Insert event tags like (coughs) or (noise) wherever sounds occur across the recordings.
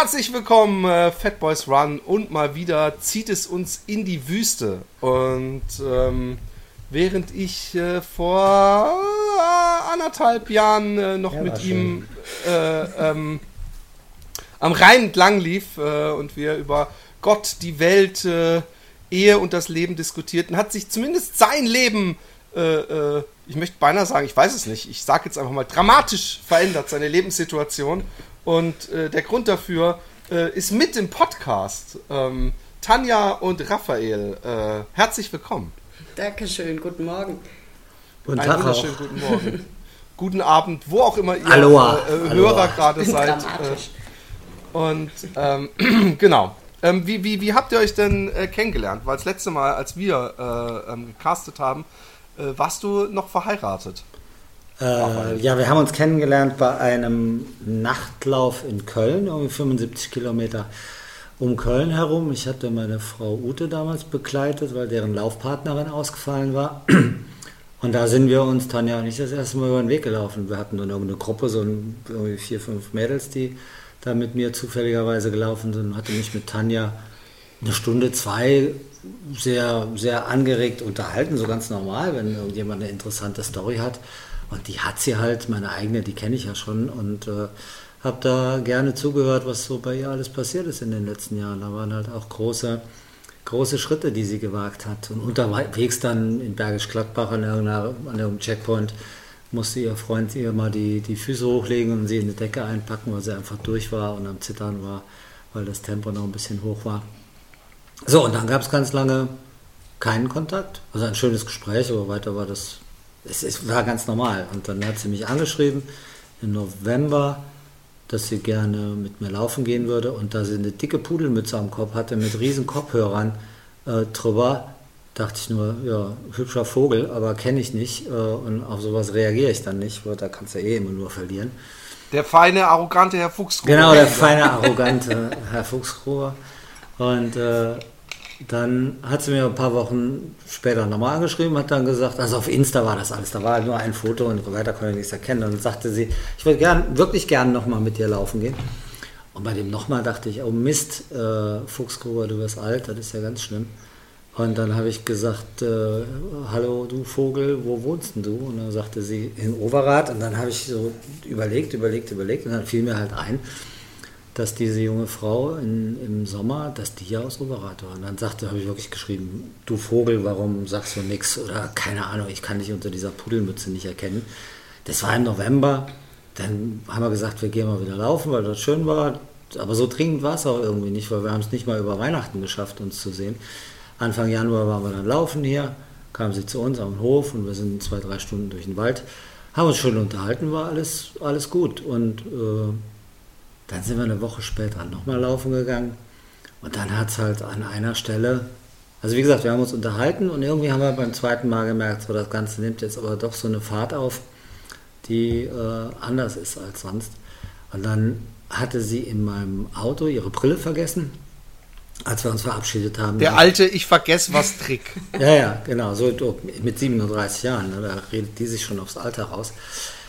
Herzlich willkommen, äh, Fat Boys Run und mal wieder zieht es uns in die Wüste. Und ähm, während ich äh, vor äh, anderthalb Jahren äh, noch ja, mit ihm äh, ähm, am Rhein entlang lief und wir über Gott, die Welt, Ehe und das Leben diskutierten, hat sich zumindest sein Leben ich möchte beinahe sagen, ich weiß es nicht, ich sage jetzt einfach mal, dramatisch verändert, seine Lebenssituation. Und äh, der Grund dafür äh, ist mit im Podcast. Ähm, Tanja und Raphael, äh, herzlich willkommen. Dankeschön, guten Morgen. Guten Tag wunderschönen guten Morgen. guten Abend, wo auch immer ihr Aloha. Äh, Hörer gerade seid. Äh, und ähm, (clears throat) genau. Ähm, wie, wie, wie habt ihr euch denn äh, kennengelernt? Weil das letzte Mal, als wir äh, ähm, gecastet haben, äh, warst du noch verheiratet. Äh, ja, wir haben uns kennengelernt bei einem Nachtlauf in Köln, irgendwie 75 Kilometer um Köln herum. Ich hatte meine Frau Ute damals begleitet, weil deren Laufpartnerin ausgefallen war. (clears throat) Und da sind wir uns, Tanja und ich, das erste Mal über den Weg gelaufen. Wir hatten dann irgendeine Gruppe, so irgendwie vier, fünf Mädels, die da mit mir zufälligerweise gelaufen sind. Hatte mich mit Tanja eine Stunde, zwei sehr, sehr angeregt unterhalten, so ganz normal, wenn irgendjemand eine interessante Story hat. Und die hat sie halt, meine eigene, die kenne ich ja schon und äh, habe da gerne zugehört, was so bei ihr alles passiert ist in den letzten Jahren. Da waren halt auch große, große Schritte, die sie gewagt hat. Und unterwegs dann in Bergisch Gladbach an, irgendeinem Checkpoint musste ihr Freund ihr mal die, die Füße hochlegen und sie in die Decke einpacken, weil sie einfach durch war und am Zittern war, weil das Tempo noch ein bisschen hoch war. So, und dann gab es ganz lange keinen Kontakt. Also ein schönes Gespräch, aber weiter war das es, es war ganz normal. Und dann hat sie mich angeschrieben im November, dass sie gerne mit mir laufen gehen würde und da sie eine dicke Pudelmütze am Kopf hatte mit riesen Kopfhörern äh, drüber, dachte ich nur, ja, hübscher Vogel, aber kenne ich nicht äh, und auf sowas reagiere ich dann nicht, weil da kannst du eh immer nur verlieren. Der feine, arrogante Herr Fuchsgruber. Genau, der feine, arrogante Herr Fuchsgruber. Und äh, dann hat sie mir ein paar Wochen später nochmal angeschrieben, hat dann gesagt, also auf Insta war das alles, da war halt nur ein Foto und weiter konnte ich nichts erkennen. Und dann sagte sie, ich würde gern, wirklich gern nochmal mit dir laufen gehen. Und bei dem nochmal dachte ich, oh Mist, äh, Fuchsgruber, du wirst alt, das ist ja ganz schlimm. Und dann habe ich gesagt, äh, hallo du Vogel, wo wohnst denn du? Und dann sagte sie in Overath. Und dann habe ich so überlegt, überlegt, überlegt und dann fiel mir halt ein, dass diese junge Frau in, im Sommer, dass die ja aus Overath war. Und dann sagte, habe ich wirklich geschrieben, du Vogel, warum sagst du nichts? Oder keine Ahnung, ich kann dich unter dieser Pudelmütze nicht erkennen. Das war im November. Dann haben wir gesagt, wir gehen mal wieder laufen, weil das schön war. Aber so dringend war es auch irgendwie nicht, weil wir haben es nicht mal über Weihnachten geschafft, uns zu sehen. Anfang Januar waren wir dann laufen hier, kam sie zu uns am Hof und wir sind zwei, drei Stunden durch den Wald, haben uns schön unterhalten, war alles, alles gut. Und äh, dann sind wir eine Woche später nochmal laufen gegangen. Und dann hat es halt an einer Stelle, also wie gesagt, wir haben uns unterhalten und irgendwie haben wir beim zweiten Mal gemerkt, so das Ganze nimmt jetzt aber doch so eine Fahrt auf, die äh, anders ist als sonst. Und dann hatte sie in meinem Auto ihre Brille vergessen, als wir uns verabschiedet haben. Der alte Ich vergesse was Trick. (laughs) ja, ja, genau, so mit 37 Jahren, ne, da redet die sich schon aufs Alter raus.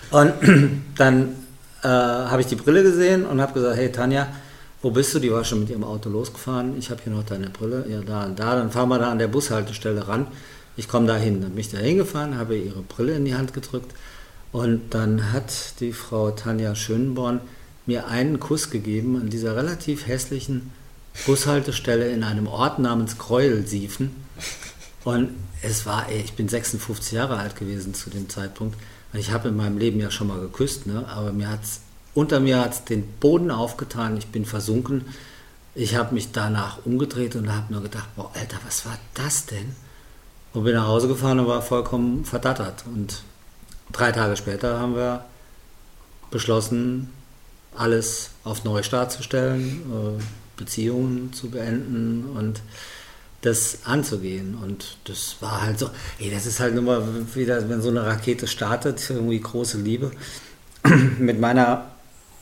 Und (clears throat) dann äh, habe ich die Brille gesehen und habe gesagt, hey Tanja, wo bist du? Die war schon mit ihrem Auto losgefahren. Ich habe hier noch deine Brille. Ja, da und da. Dann fahren wir da an der Bushaltestelle ran. Ich komme da hin. Dann bin ich da hingefahren, habe ihre Brille in die Hand gedrückt. Und dann hat die Frau Tanja Schönborn mir einen Kuss gegeben an dieser relativ hässlichen Bushaltestelle in einem Ort namens Gräuelsiefen. Und es war, ey, ich bin 56 Jahre alt gewesen zu dem Zeitpunkt. Ich habe in meinem Leben ja schon mal geküsst, ne? aber mir hat's, unter mir hat es den Boden aufgetan, ich bin versunken. Ich habe mich danach umgedreht und habe nur gedacht, boah, Alter, was war das denn? Und bin nach Hause gefahren und war vollkommen verdattert. Und drei Tage später haben wir beschlossen, alles auf Neustart zu stellen, äh, Beziehungen zu beenden und das anzugehen. Und das war halt so, ey, das ist halt immer wieder, wenn so eine Rakete startet, irgendwie große Liebe. (clears throat) Mit meiner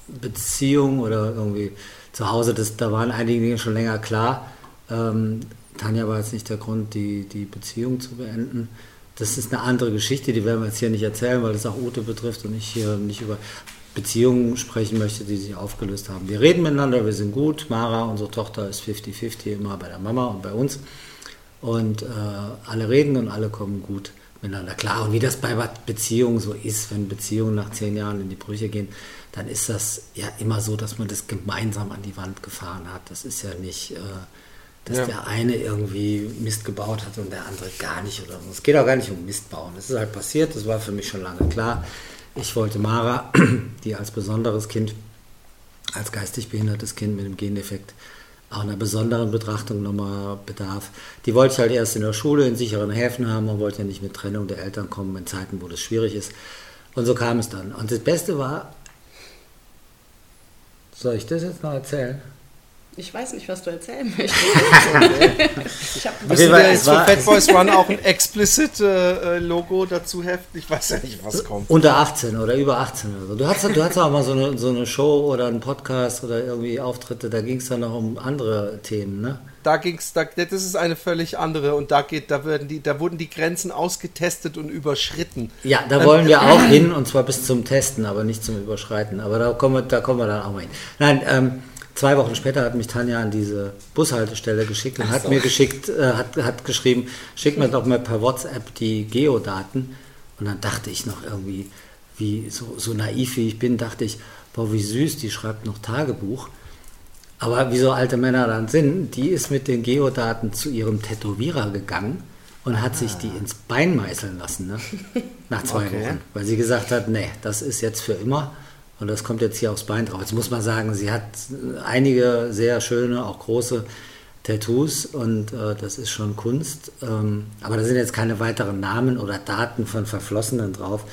Beziehung oder irgendwie zu Hause, das, da waren einige Dinge schon länger klar. Ähm, Tanja war jetzt nicht der Grund, die, die Beziehung zu beenden. Das ist eine andere Geschichte, die werden wir jetzt hier nicht erzählen, weil das auch Ute betrifft und ich hier nicht über Beziehungen sprechen möchte, die sich aufgelöst haben. Wir reden miteinander, wir sind gut. Mara, unsere Tochter, ist 50-50 immer bei der Mama und bei uns. Und äh, alle reden und alle kommen gut miteinander klar. Und wie das bei Beziehungen so ist, wenn Beziehungen nach zehn Jahren in die Brüche gehen, dann ist das ja immer so, dass man das gemeinsam an die Wand gefahren hat. Das ist ja nicht, äh, dass ja. der eine irgendwie Mist gebaut hat und der andere gar nicht oder so. Es geht auch gar nicht um Mist bauen. Das ist halt passiert, das war für mich schon lange klar. Ich wollte Mara, (clears throat) die als besonderes Kind, als geistig behindertes Kind mit dem Gendefekt auch einer besonderen Betrachtung nochmal bedarf. Die wollte ich halt erst in der Schule in sicheren Häfen haben. Man wollte ja nicht mit Trennung der Eltern kommen in Zeiten, wo das schwierig ist. Und so kam es dann. Und das Beste war, soll ich das jetzt noch erzählen? Ich weiß nicht, was du erzählen (laughs) möchtest. ich habe Müssen wir jetzt für Fat Boys Run auch ein explicit äh, Logo dazu heften? Ich weiß ja nicht, was kommt. Unter 18 oder über 18 oder so. Du hattest, du hattest auch mal so eine, so eine Show oder einen Podcast oder irgendwie Auftritte, da ging es dann noch um andere Themen, ne? Da ging's, da, das ist eine völlig andere und da geht, da werden die, da wurden die Grenzen ausgetestet und überschritten. Ja, da wollen wir auch hin und zwar bis zum Testen, aber nicht zum Überschreiten. Aber da kommen wir, da kommen wir dann auch mal hin. Nein, ähm, Zwei Wochen später hat mich Tanja an diese Bushaltestelle geschickt und hat mir geschickt, äh, hat, hat geschrieben, schick mir doch mal per WhatsApp die Geodaten. Und dann dachte ich noch irgendwie, wie so, so naiv wie ich bin, dachte ich, boah, wie süß, die schreibt noch Tagebuch. Aber wie so alte Männer dann sind, die ist mit den Geodaten zu ihrem Tätowierer gegangen und hat ah. sich die ins Bein meißeln lassen, ne? nach zwei okay. Wochen. Weil sie gesagt hat, nee, das ist jetzt für immer. Und das kommt jetzt hier aufs Bein drauf. Jetzt muss man sagen, sie hat einige sehr schöne, auch große Tattoos und äh, das ist schon Kunst. Ähm, aber da sind jetzt keine weiteren Namen oder Daten von Verflossenen drauf,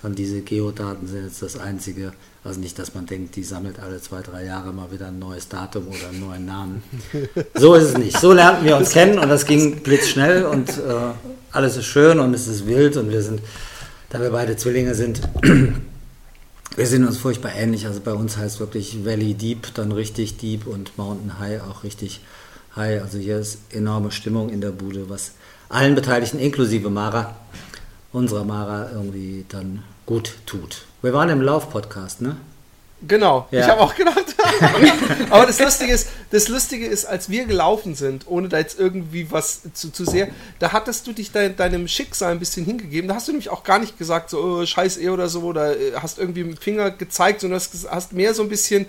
sondern diese Geodaten sind jetzt das einzige. Also nicht, dass man denkt, die sammelt alle zwei, drei Jahre mal wieder ein neues Datum oder einen neuen Namen. (laughs) So ist es nicht. So lernten wir uns kennen und das ging blitzschnell und äh, alles ist schön und es ist wild und wir sind, da wir beide Zwillinge sind, (clears throat) wir sind uns furchtbar ähnlich. Also bei uns heißt wirklich Valley Deep dann richtig Deep und Mountain High auch richtig High. Also hier ist enorme Stimmung in der Bude, was allen Beteiligten, inklusive Mara, unserer Mara, irgendwie dann gut tut. Wir waren im Lauf-Podcast, ne? Genau, ja. ich habe auch gedacht. (laughs) Aber das Lustige ist, das Lustige ist, als wir gelaufen sind, ohne da jetzt irgendwie was zu, zu sehr, da hattest du dich de, deinem Schicksal ein bisschen hingegeben. Da hast du nämlich auch gar nicht gesagt, so oh, scheiß eh oder so, oder äh, hast irgendwie mit dem Finger gezeigt, sondern hast, hast mehr so ein bisschen,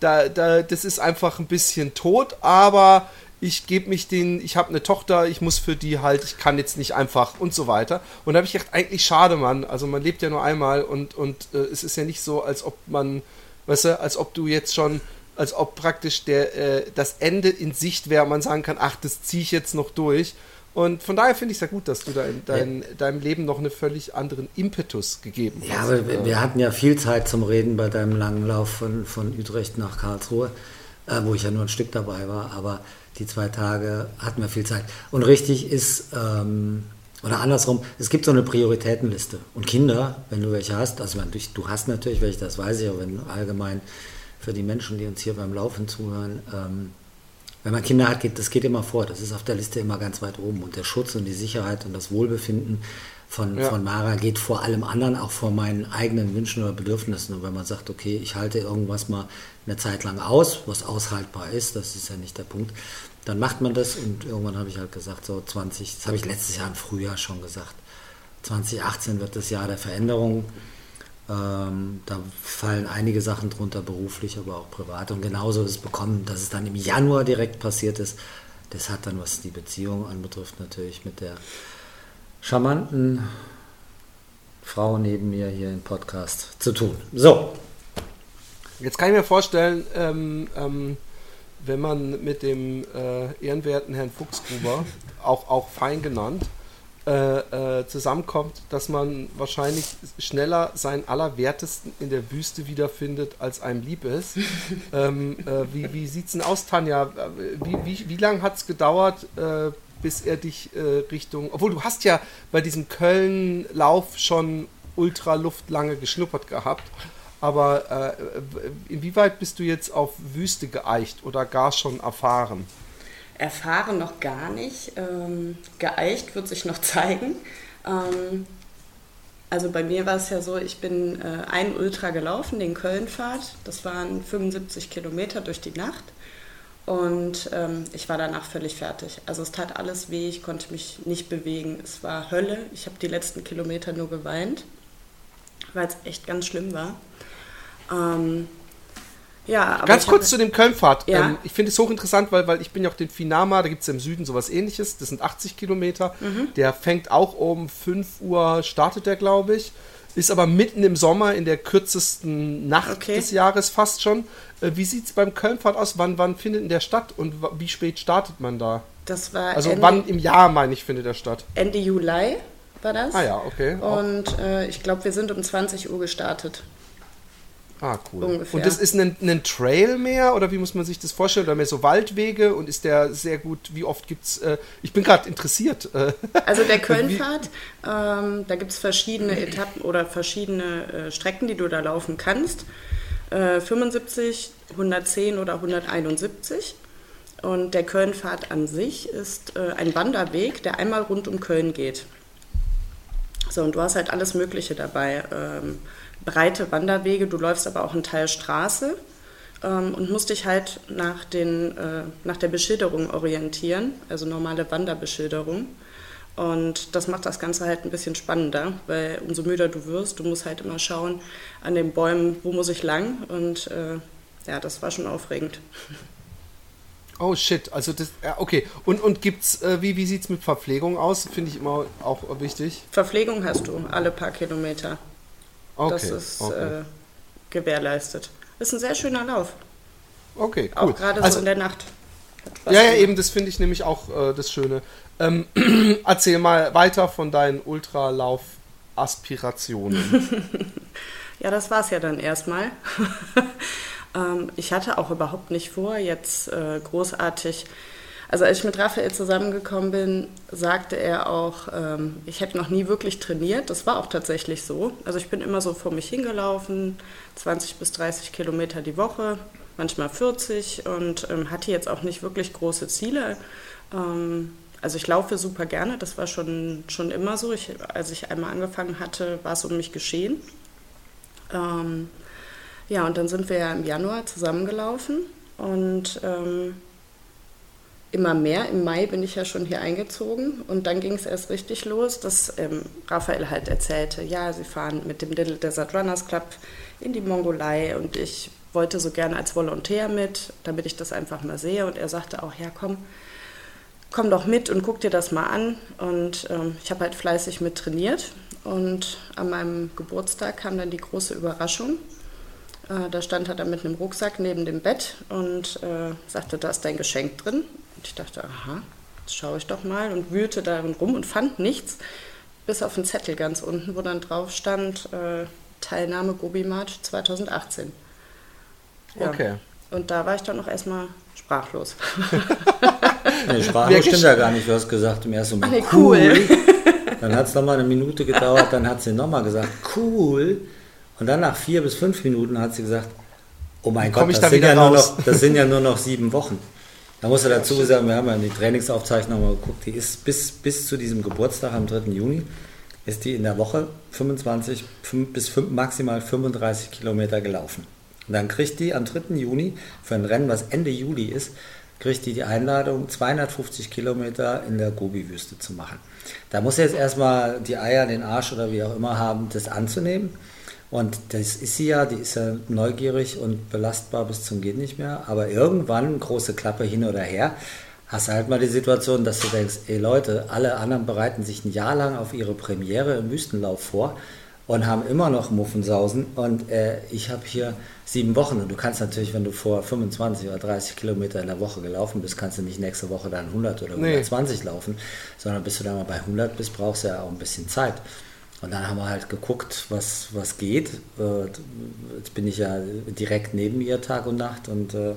da, da, das ist einfach ein bisschen tot, aber ich gebe mich den, ich habe eine Tochter, ich muss für die halt, ich kann jetzt nicht einfach und so weiter. Und da habe ich gedacht, eigentlich schade, Mann. Also man lebt ja nur einmal und, und äh, es ist ja nicht so, als ob man Weißt du, als ob du jetzt schon, als ob praktisch der, äh, das Ende in Sicht wäre, man sagen kann, ach, das ziehe ich jetzt noch durch. Und von daher finde ich es ja gut, dass du dein, ja. deinem Leben noch einen völlig anderen Impetus gegeben hast. Ja, aber wir, wir, hatten ja viel Zeit zum Reden bei deinem langen Lauf von, von Utrecht nach Karlsruhe, äh, wo ich ja nur ein Stück dabei war, aber die zwei Tage hatten wir viel Zeit. Und richtig ist, ähm, oder andersrum, es gibt so eine Prioritätenliste. Und Kinder, wenn du welche hast, also du hast natürlich welche, das weiß ich, aber wenn allgemein für die Menschen, die uns hier beim Laufen zuhören, ähm, wenn man Kinder hat, geht, das geht immer vor. Das ist auf der Liste immer ganz weit oben. Und der Schutz und die Sicherheit und das Wohlbefinden von, ja. von Mara geht vor allem anderen, auch vor meinen eigenen Wünschen oder Bedürfnissen. Und wenn man sagt, okay, ich halte irgendwas mal eine Zeit lang aus, was aushaltbar ist, das ist ja nicht der Punkt, dann macht man das und irgendwann habe ich halt gesagt, so 20, das habe ich letztes Jahr im Frühjahr schon gesagt, 2018 wird das Jahr der Veränderung. Ähm, da fallen einige Sachen drunter, beruflich, aber auch privat. Und genauso ist es bekommen, dass es dann im Januar direkt passiert ist. Das hat dann, was die Beziehung anbetrifft, natürlich mit der charmanten Frau neben mir hier im Podcast zu tun. So. Jetzt kann ich mir vorstellen, ähm, ähm, wenn man mit dem äh, ehrenwerten Herrn Fuchsgruber, auch, auch fein genannt, äh, äh, zusammenkommt, dass man wahrscheinlich schneller seinen Allerwertesten in der Wüste wiederfindet, als einem lieb ist. (laughs) ähm, äh, wie wie sieht es denn aus, Tanja? Wie, wie, wie lange hat es gedauert, äh, bis er dich äh, Richtung. Obwohl du hast ja bei diesem Köln-Lauf schon Ultraluft lange geschnuppert gehabt. Aber inwieweit bist du jetzt auf Wüste geeicht oder gar schon erfahren? Erfahren noch gar nicht. Ähm, geeicht wird sich noch (laughs) zeigen. Ähm, also bei mir war es ja so, ich bin äh, ein Ultra gelaufen, den Kölnfahrt. Das waren 75 Kilometer durch die Nacht. Und ähm, ich war danach völlig fertig. Also es tat alles weh, ich konnte mich nicht bewegen. Es war Hölle. Ich habe die letzten Kilometer nur geweint, weil es echt ganz schlimm war. Ähm, ja, Ganz kurz zu dem Kölnfahrt. Ja. Ähm, ich finde es hochinteressant, weil, weil ich bin ja auch den Finama, da gibt es im Süden sowas ähnliches, das sind 80 Kilometer. Mhm. Der fängt auch um 5 Uhr, startet der, glaube ich. Ist aber mitten im Sommer in der kürzesten Nacht okay. des Jahres fast schon. Äh, wie sieht es beim Kölnfahrt aus? Wann, wann findet in der statt und wie spät startet man da? Das war also Ende, wann im Jahr, meine ich, findet der statt? Ende Juli war das. Ah ja, okay. Und äh, ich glaube, wir sind um 20 Uhr gestartet. Ah, cool. Ungefähr. Und das ist ein, ein, Trail mehr oder wie muss man sich das vorstellen? Oder mehr so Waldwege und ist der sehr gut, wie oft gibt es, äh, ich bin gerade interessiert. Äh, also der (laughs) Kölnfahrt, ähm, da gibt es verschiedene Etappen oder verschiedene äh, Strecken, die du da laufen kannst. 75, äh, 110 oder 171. Und der Kölnfahrt an sich ist äh, ein Wanderweg, der einmal rund um Köln geht. So, und du hast halt alles Mögliche dabei. Ähm, breite Wanderwege, du läufst aber auch einen Teil Straße ähm, und musst dich halt nach, den, äh, nach der Beschilderung orientieren, also normale Wanderbeschilderung. Und das macht das Ganze halt ein bisschen spannender, weil umso müder du wirst, du musst halt immer schauen an den Bäumen, wo muss ich lang. Und äh, ja, das war schon aufregend. Oh shit, also das, ja, okay. Und, und gibt's, äh, wie, wie sieht es mit Verpflegung aus? Finde ich immer auch wichtig. Verpflegung hast du alle paar Kilometer. Okay, das ist okay. äh, gewährleistet. Ist ein sehr schöner Lauf. Okay, cool. Auch gerade also, so in der Nacht. Ja, ja, eben, das finde ich nämlich auch äh, das Schöne. Ähm, (clears throat) erzähl mal weiter von deinen Ultralauf-Aspirationen. (laughs) ja, das war es ja dann erstmal. (laughs) ähm, ich hatte auch überhaupt nicht vor, jetzt äh, großartig also als ich mit Raphael zusammengekommen bin, sagte er auch, ähm, ich hätte noch nie wirklich trainiert. Das war auch tatsächlich so. Also ich bin immer so vor mich hingelaufen, 20 bis 30 Kilometer die Woche, manchmal 40 und ähm, hatte jetzt auch nicht wirklich große Ziele. Ähm, also ich laufe super gerne, das war schon, schon immer so. Ich, als ich einmal angefangen hatte, war es um mich geschehen. Ähm, ja, und dann sind wir ja im Januar zusammengelaufen und ähm, immer mehr. Im Mai bin ich ja schon hier eingezogen und dann ging es erst richtig los, dass ähm, Raphael halt erzählte, ja, sie fahren mit dem Little Desert Runners Club in die Mongolei und ich wollte so gerne als Volontär mit, damit ich das einfach mal sehe und er sagte auch, ja komm, komm doch mit und guck dir das mal an und ähm, ich habe halt fleißig mit trainiert und an meinem Geburtstag kam dann die große Überraschung. Äh, da stand er dann mit einem Rucksack neben dem Bett und äh, sagte, da ist dein Geschenk drin. Und ich dachte, aha, jetzt schaue ich doch mal und wühlte darin rum und fand nichts, bis auf einen Zettel ganz unten, wo dann drauf stand, äh, Teilnahme Gobi March 2018. Ja. Okay. Und da war ich dann noch erstmal sprachlos. (laughs) nee, sprachlos stimmt ja gar nicht, du hast gesagt im ersten Moment, nee, cool. cool. (laughs) Dann hat es nochmal eine Minute gedauert, dann hat sie nochmal gesagt, cool. Und dann nach vier bis fünf Minuten hat sie gesagt, oh mein Gott, das sind, ja nur noch, das sind ja nur noch sieben Wochen. Da muss er dazu sagen, wir haben ja die Trainingsaufzeichnung mal geguckt, die ist bis, bis zu diesem Geburtstag am 3. Juni, ist die in der Woche 25 bis 5, maximal 35 Kilometer gelaufen. Und dann kriegt die am 3. Juni für ein Rennen, was Ende Juli ist, kriegt die die Einladung, 250 Kilometer in der Gobi-Wüste zu machen. Da muss er jetzt erstmal die Eier, den Arsch oder wie auch immer haben, das anzunehmen. Und das ist sie ja, die ist ja neugierig und belastbar bis zum geht nicht mehr. Aber irgendwann, große Klappe hin oder her, hast du halt mal die Situation, dass du denkst, ey Leute, alle anderen bereiten sich ein Jahr lang auf ihre Premiere im Wüstenlauf vor und haben immer noch Muffensausen. Und äh, ich habe hier sieben Wochen. Und du kannst natürlich, wenn du vor 25 oder 30 Kilometer in der Woche gelaufen bist, kannst du nicht nächste Woche dann 100 oder 120 nee. laufen, sondern bis du dann mal bei 100 bist, brauchst du ja auch ein bisschen Zeit. Und dann haben wir halt geguckt, was, was geht. Äh, jetzt bin ich ja direkt neben ihr Tag und Nacht und äh,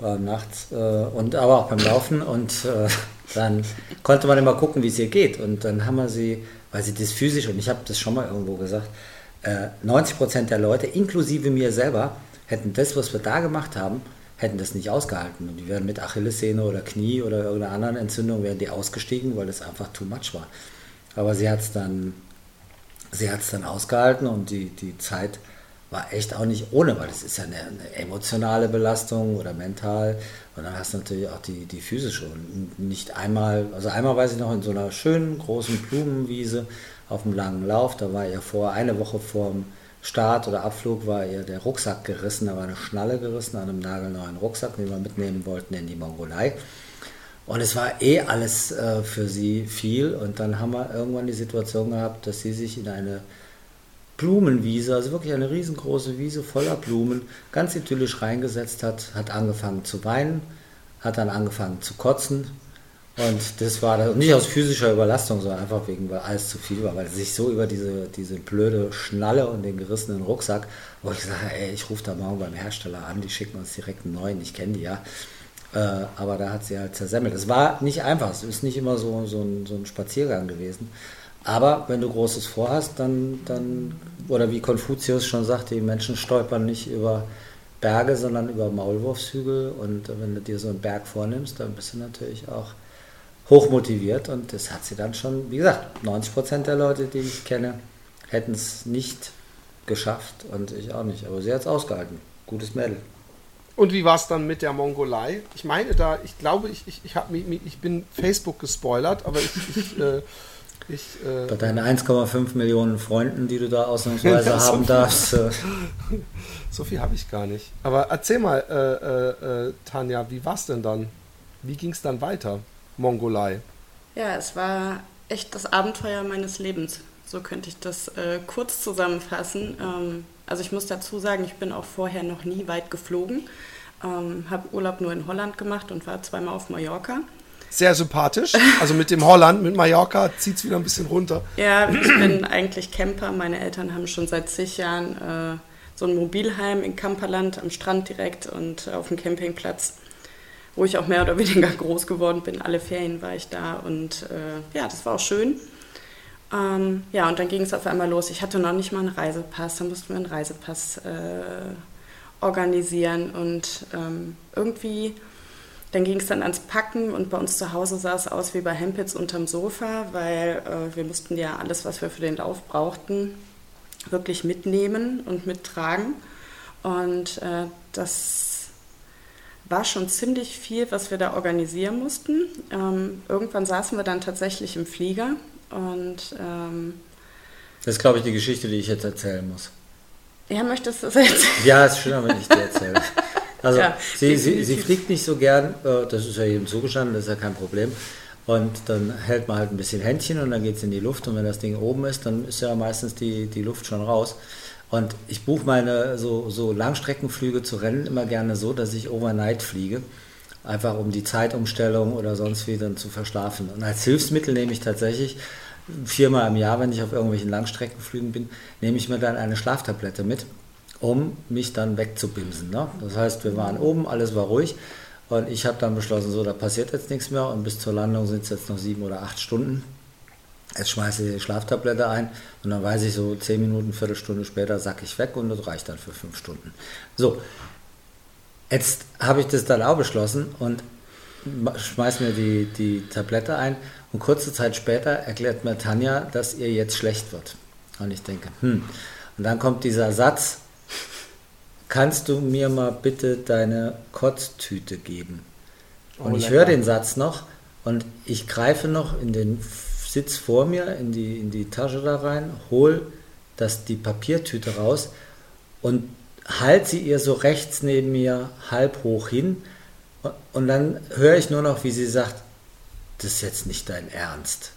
war nachts äh, und aber auch beim Laufen und äh, dann konnte man immer gucken, wie es ihr geht und dann haben wir sie, weil sie das physisch und ich habe das schon mal irgendwo gesagt, äh, 90 Prozent der Leute, inklusive mir selber, hätten das, was wir da gemacht haben, hätten das nicht ausgehalten und die wären mit Achillessehne oder Knie oder irgendeiner anderen Entzündung wären die ausgestiegen, weil das einfach too much war. Aber sie hat es dann, sie hat es dann ausgehalten und die, die Zeit war echt auch nicht ohne, weil das ist ja eine, eine, emotionale Belastung oder mental. Und dann hast du natürlich auch die, die physische. Und nicht einmal, also einmal weiß ich noch in so einer schönen großen Blumenwiese auf dem langen Lauf, da war ihr vor, eine Woche vor dem Start oder Abflug war ihr der Rucksack gerissen, da war eine Schnalle gerissen an einem nagelneuen Rucksack, den wir mitnehmen wollten in die Mongolei. Und es war eh alles äh, für sie viel. Und dann haben wir irgendwann die Situation gehabt, dass sie sich in eine Blumenwiese, also wirklich eine riesengroße Wiese voller Blumen, ganz idyllisch reingesetzt hat, hat angefangen zu weinen, hat dann angefangen zu kotzen. Und das war das, nicht aus physischer Überlastung, sondern einfach wegen, weil alles zu viel war, weil sich so über diese, diese blöde Schnalle und den gerissenen Rucksack, wo ich sage, ey, ich rufe da morgen beim Hersteller an, die schicken uns direkt einen neuen, ich kenne die ja. Äh, aber da hat sie halt zersemmelt. Es war nicht einfach, es ist nicht immer so, so, ein, so ein Spaziergang gewesen. Aber wenn du Großes vorhast, dann, dann, oder wie Konfuzius schon sagt, die Menschen stolpern nicht über Berge, sondern über Maulwurfshügel. Und wenn du dir so einen Berg vornimmst, dann bist du natürlich auch hochmotiviert. Und das hat sie dann schon, wie gesagt, 90 Prozent der Leute, die ich kenne, hätten es nicht geschafft und ich auch nicht. Aber sie hat es ausgehalten. Gutes Mädel. Und wie war es dann mit der Mongolei? Ich meine da, ich glaube, ich, ich, ich, hab, ich bin Facebook gespoilert, aber ich, ich äh, ich, äh, Bei deinen 1,5 Millionen Freunden, die du da ausnahmsweise (laughs) ja, haben so darfst. Äh. (laughs) so viel habe ich gar nicht. Aber erzähl mal, äh, äh, äh Tanja, wie war es denn dann? Wie ging es dann weiter, Mongolei? Ja, es war echt das Abenteuer meines Lebens. So könnte ich das äh, kurz zusammenfassen. Ähm, also ich muss dazu sagen, ich bin auch vorher noch nie weit geflogen. Ähm, habe Urlaub nur in Holland gemacht und war zweimal auf Mallorca sehr sympathisch. Also mit dem Holland, mit Mallorca zieht es wieder ein bisschen runter. Ja, ich bin eigentlich Camper. Meine Eltern haben schon seit zig Jahren äh, so ein Mobilheim in Kamperland am Strand direkt und auf dem Campingplatz, wo ich auch mehr oder weniger (laughs) groß geworden bin. Alle Ferien war ich da und äh, ja, das war auch schön. Ähm, ja, und dann ging es auf einmal los. Ich hatte noch nicht mal einen Reisepass, da mussten wir einen Reisepass äh, organisieren und ähm, irgendwie dann ging es dann ans Packen und bei uns zu Hause sah es aus wie bei Hempels unterm Sofa, weil äh, wir mussten ja alles, was wir für den Lauf brauchten, wirklich mitnehmen und mittragen. Und äh, das war schon ziemlich viel, was wir da organisieren mussten. Ähm, irgendwann saßen wir dann tatsächlich im Flieger und ähm, das ist, glaube ich, die Geschichte, die ich jetzt erzählen muss. Ja, möchtest du das erzählen? Ja, ist schöner, wenn ich dir erzähle. Also ja, sie, sie, sie, fliegt nicht so gern, äh, das ist ja jedem zugestanden, das ist ja kein Problem. Und dann hält man halt ein bisschen Händchen und dann geht es in die Luft. Und wenn das Ding oben ist, dann ist ja meistens die, die Luft schon raus. Und ich buche meine so, so Langstreckenflüge zu Rennen immer gerne so, dass ich overnight fliege. Einfach um die Zeitumstellung oder sonst wie dann zu verschlafen. Und als Hilfsmittel nehme ich tatsächlich viermal im Jahr, wenn ich auf irgendwelchen Langstreckenflügen bin, nehme ich mir dann eine Schlaftablette mit um mich dann wegzubimsen. Ne? Das heißt, wir waren oben, alles war ruhig und ich habe dann beschlossen, so, da passiert jetzt nichts mehr und bis zur Landung sind es jetzt noch sieben oder acht Stunden. Jetzt schmeiße ich die Schlaftablette ein und dann weiß ich so zehn Minuten, Viertelstunde später sack ich weg und das reicht dann für fünf Stunden. So, jetzt habe ich das dann auch beschlossen und schmeiße mir die, die Tablette ein und kurze Zeit später erklärt mir Tanja, dass ihr jetzt schlecht wird. Und ich denke, hm. Und dann kommt dieser Satz, kannst du mir mal bitte deine Kotztüte geben? Und oh, ich höre den Satz noch und ich greife noch in den Sitz vor mir, in die, in die Tasche da rein, hol das, die Papiertüte raus und halte sie ihr so rechts neben mir halb hoch hin. Und dann höre ich nur noch, wie sie sagt, das ist jetzt nicht dein Ernst.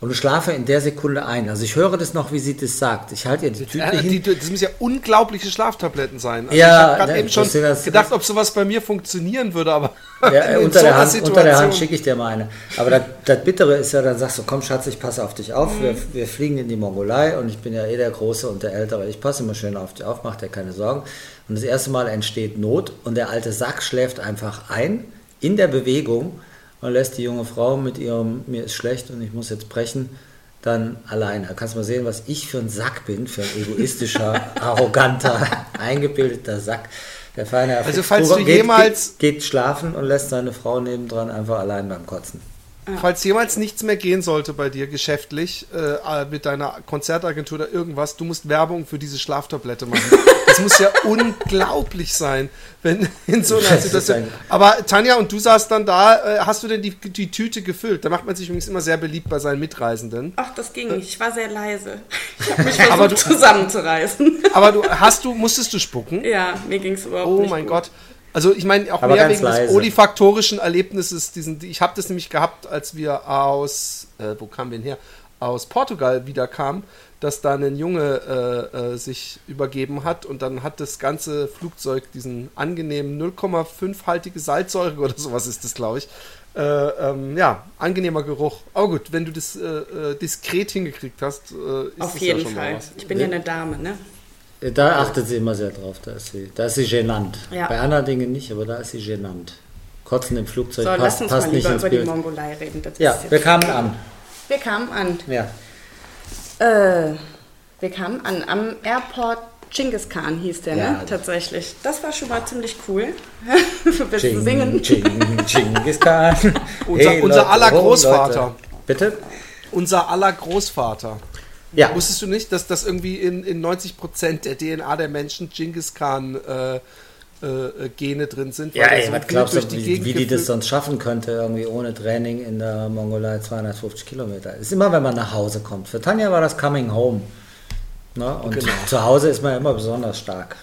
Und schlafe in der Sekunde ein. Also ich höre das noch, wie sie das sagt. Ich halte ihr die Tüte Ja, hin. die, das müssen ja unglaubliche Schlaftabletten sein. Also Ja, ich habe gerade ne, eben schon das gedacht, ob sowas bei mir funktionieren würde, aber Ja, (laughs) in unter, so der Hand, unter der Hand schicke ich dir mal eine. Aber das, das Bittere ist ja, dann sagst du, komm Schatz, ich passe auf dich auf. Mhm. Wir, wir fliegen in die Mongolei und ich bin ja eh der Große und der Ältere. Ich passe immer schön auf dich auf, mach dir keine Sorgen. Und das erste Mal entsteht Not und der alte Sack schläft einfach ein in der Bewegung und lässt die junge Frau mit ihrem, mir ist schlecht und ich muss jetzt brechen, dann alleine. Da kannst du mal sehen, was ich für ein Sack bin, für ein egoistischer, (laughs) arroganter, eingebildeter Sack. Der feine Also falls du jemals- geht, geht schlafen und lässt seine Frau nebendran einfach allein beim Kotzen. Falls jemals nichts mehr gehen sollte bei dir geschäftlich, äh, mit deiner Konzertagentur oder irgendwas, du musst Werbung für diese Schlaftablette machen. Das muss ja (laughs) unglaublich sein, wenn (laughs) in so einer Situation. Aber Tanja, und du saßt dann da, äh, hast du denn die, die Tüte gefüllt? Da macht man sich übrigens immer sehr beliebt bei seinen Mitreisenden. Ach, das ging nicht. Ich war sehr leise. Ich habe (laughs) mich Aber versucht zusammenzureißen. Aber du hast du, musstest du spucken? ja, mir ging es überhaupt Oh nicht mein gut. Gott. Also ich meine auch Aber mehr wegen des leise. olifaktorischen Erlebnisses. Diesen, ich habe das nämlich gehabt, als wir aus, äh, wo kamen wir denn her? Aus Portugal wieder kamen, dass da ein Junge äh, äh, sich übergeben hat und dann hat das ganze Flugzeug diesen angenehmen 0,5-haltige Salzsäure oder sowas ist das, glaube ich. Äh, ähm, ja, angenehmer Geruch. Aber gut, wenn du das äh, äh, diskret hingekriegt hast, äh, ist Auf das jeden ja schon mal Fall. was. Ich bin ja eine Dame, ne? Da achtet sie immer sehr drauf. Da ist sie, da ist sie genannt. Ja. Bei anderen Dingen nicht, aber da ist sie genannt. Kotzen im Flugzeug So, lass passt, uns passt mal nicht lieber ins über die Bild. Mongolei reden. Das Ja, wir kamen an. wir kamen an. Ja. Äh, wir kamen an am Airport Genghis Khan hieß der, Ja. ne? Tatsächlich. Das war schon mal ziemlich cool. (laughs) Bis Ching, singen. Ching, Genghis Khan. Unser- unser Leute, aller oh, Großvater. Bitte? Unser aller Großvater. Ja. Wusstest du nicht, dass das irgendwie in, in 90% der DNA der Menschen Genghis Khan äh, äh, Gene drin sind? weil Ja, ey, so was glaubst du, die wie, wie die das sonst schaffen könnte, irgendwie ohne Training in der Mongolei 250 Kilometer? Ist immer, wenn man nach Hause kommt. Für Tanja war das Coming Home. Ne? Und Genau. (laughs) zu Hause ist man ja immer besonders stark.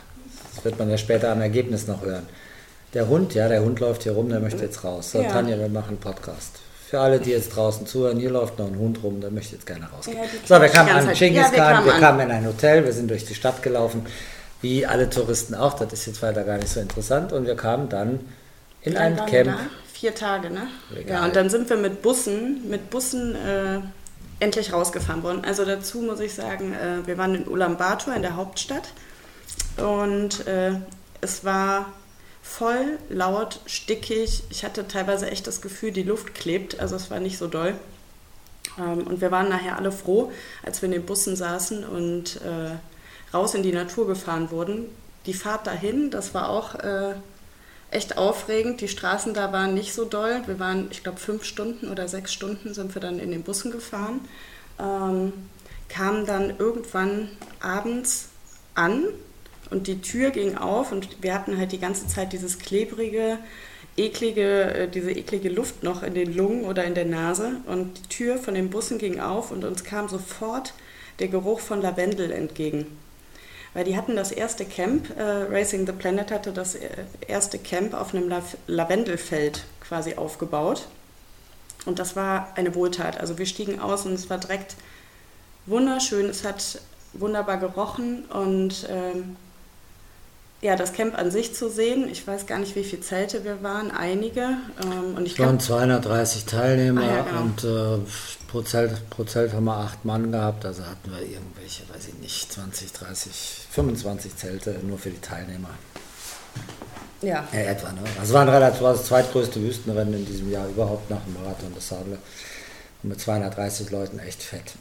Das wird man ja später am Ergebnis noch hören. Der Hund, ja, der Hund läuft hier rum, der möchte jetzt raus. So, Ja. Tanja, wir machen einen Podcast. Für alle, die jetzt draußen zuhören, hier läuft noch ein Hund rum, der möchte jetzt gerne rausgehen. Ja, so, wir kamen an. Genghis Ja, wir Khan, kamen wir an. kamen in ein Hotel, wir sind durch die Stadt gelaufen, wie alle Touristen auch, das ist jetzt weiter gar nicht so interessant. Und wir kamen dann in Wie ein Camp. da? Vier Tage, ne? Egal. Ja, und dann sind wir mit Bussen, mit Bussen äh, endlich rausgefahren worden. Also dazu muss ich sagen, äh, wir waren in Ulaanbaatar in der Hauptstadt und äh, es war voll, laut, stickig. Ich hatte teilweise echt das Gefühl, die Luft klebt, also es war nicht so doll. Ähm, und wir waren nachher alle froh, als wir in den Bussen saßen und äh, raus in die Natur gefahren wurden. Die Fahrt dahin, das war auch äh, echt aufregend. Die Straßen da waren nicht so doll. Wir waren, ich glaube, fünf Stunden oder sechs Stunden sind wir dann in den Bussen gefahren. Ähm, kamen dann irgendwann abends an und die Tür ging auf und wir hatten halt die ganze Zeit dieses klebrige, eklige, äh, diese eklige Luft noch in den Lungen oder in der Nase und die Tür von den Bussen ging auf und uns kam sofort der Geruch von Lavendel entgegen. Weil die hatten das erste Camp, äh, Racing the Planet hatte das äh, erste Camp auf einem La Lavendelfeld quasi aufgebaut. Und das war eine Wohltat. Also wir stiegen aus und es war direkt wunderschön. Es hat wunderbar gerochen und ähm, ja, das Camp an sich zu sehen. Ich weiß gar nicht, wie viele Zelte wir waren, einige. Ähm, und ich Es waren glaube, 230 Teilnehmer Ah, ja, genau. und äh, pro, Zelt, pro Zelt haben wir acht Mann gehabt. Also hatten wir irgendwelche, weiß ich nicht, 20, 30, 25 Zelte nur für die Teilnehmer. ja, Ja, etwa. Ne? Also es war, ein relativ, war das zweitgrößte Wüstenrennen in diesem Jahr überhaupt nach dem Marathon des Sable. Und mit 230 Leuten echt fett.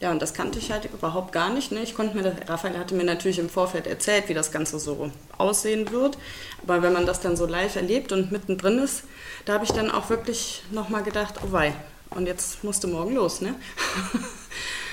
Ja, und das kannte ich halt überhaupt gar nicht. Ne? Ich konnte mir das, Raphael hatte mir natürlich im Vorfeld erzählt, wie das Ganze so aussehen wird. Aber wenn man das dann so live erlebt und mittendrin ist, da habe ich dann auch wirklich nochmal gedacht, oh wei, und jetzt musste morgen los, ne? (laughs)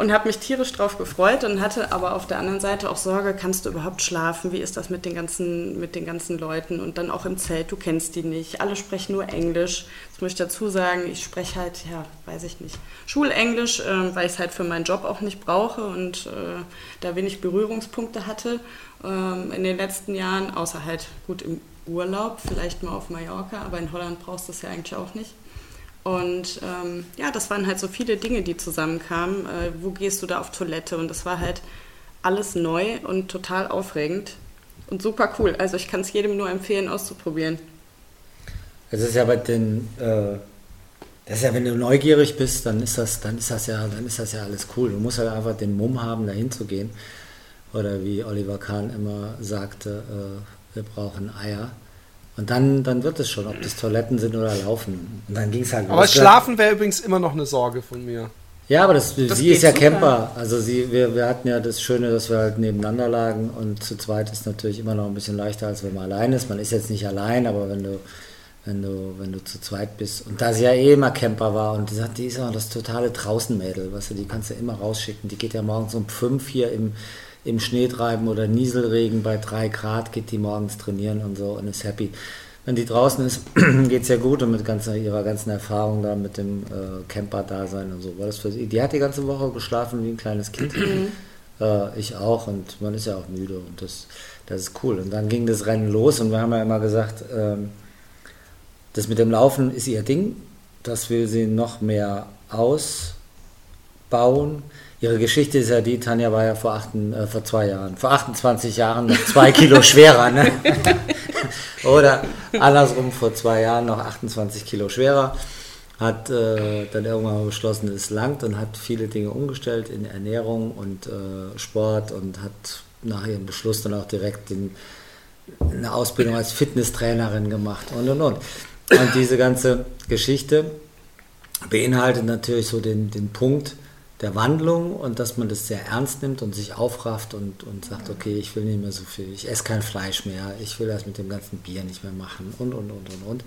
und habe mich tierisch drauf gefreut und hatte aber auf der anderen Seite auch Sorge, kannst du überhaupt schlafen? Wie ist das mit den ganzen, mit den ganzen Leuten? Und dann auch im Zelt, du kennst die nicht. Alle sprechen nur Englisch. Das möchte ich dazu sagen, ich spreche halt, ja, weiß ich nicht, Schulenglisch, äh, weil ich es halt für meinen Job auch nicht brauche und äh, da wenig Berührungspunkte hatte ähm, in den letzten Jahren, außer halt gut im Urlaub, vielleicht mal auf Mallorca, aber in Holland brauchst du es ja eigentlich auch nicht. Und ähm, ja, das waren halt so viele Dinge, die zusammenkamen. Äh, wo gehst du da auf Toilette? Und das war halt alles neu und total aufregend und super cool. Also ich kann es jedem nur empfehlen, auszuprobieren. Es ist ja bei den, äh, das ist ja, wenn du neugierig bist, dann ist das, dann ist das ja, dann ist das ja alles cool. Du musst halt einfach den Mumm haben, dahin zu gehen. Oder wie Oliver Kahn immer sagte, äh, wir brauchen Eier. Und dann, dann wird es schon, ob das Toiletten sind oder Laufen. Und dann ging es halt Aber los. Schlafen wäre übrigens immer noch eine Sorge von mir. Ja, aber das, das sie ist ja super. Camper. Also sie, wir, wir hatten ja das Schöne, dass wir halt nebeneinander lagen und zu zweit ist natürlich immer noch ein bisschen leichter, als wenn man allein ist. Man ist jetzt nicht allein, aber wenn du, wenn du, wenn du zu zweit bist. Und da sie ja eh immer Camper war und die sagt, die ist ja das totale Draußenmädel, weißt du, die kannst du immer rausschicken. Die geht ja morgens um fünf hier im, im Schneetreiben oder Nieselregen bei drei Grad, geht die morgens trainieren und so und ist happy wenn die draußen ist, (clears throat) geht es ja gut und mit ganzer, ihrer ganzen Erfahrung da mit dem äh, Camper-Dasein und so war das für sie. Die hat die ganze Woche geschlafen wie ein kleines Kind. Mhm. äh, ich auch und man ist ja auch müde und das, das ist cool. Und dann ging das Rennen los und wir haben ja immer gesagt, ähm, das mit dem Laufen ist ihr Ding. Das will sie noch mehr ausbauen. Ihre Geschichte ist ja die, Tanja war ja vor, acht, äh, vor zwei Jahren, vor 28 Jahren noch zwei Kilo (laughs) schwerer. Ne? (laughs) Oder andersrum vor zwei Jahren noch 28 Kilo schwerer. Hat äh, dann irgendwann mal beschlossen, es langt und hat viele Dinge umgestellt in Ernährung und äh, Sport und hat nach ihrem Beschluss dann auch direkt den, eine Ausbildung als Fitnesstrainerin gemacht und und und. Und diese ganze Geschichte beinhaltet natürlich so den, den Punkt, der Wandlung und dass man das sehr ernst nimmt und sich aufrafft und, und sagt, okay, ich will nicht mehr so viel, ich esse kein Fleisch mehr, ich will das mit dem ganzen Bier nicht mehr machen und, und, und, und, und.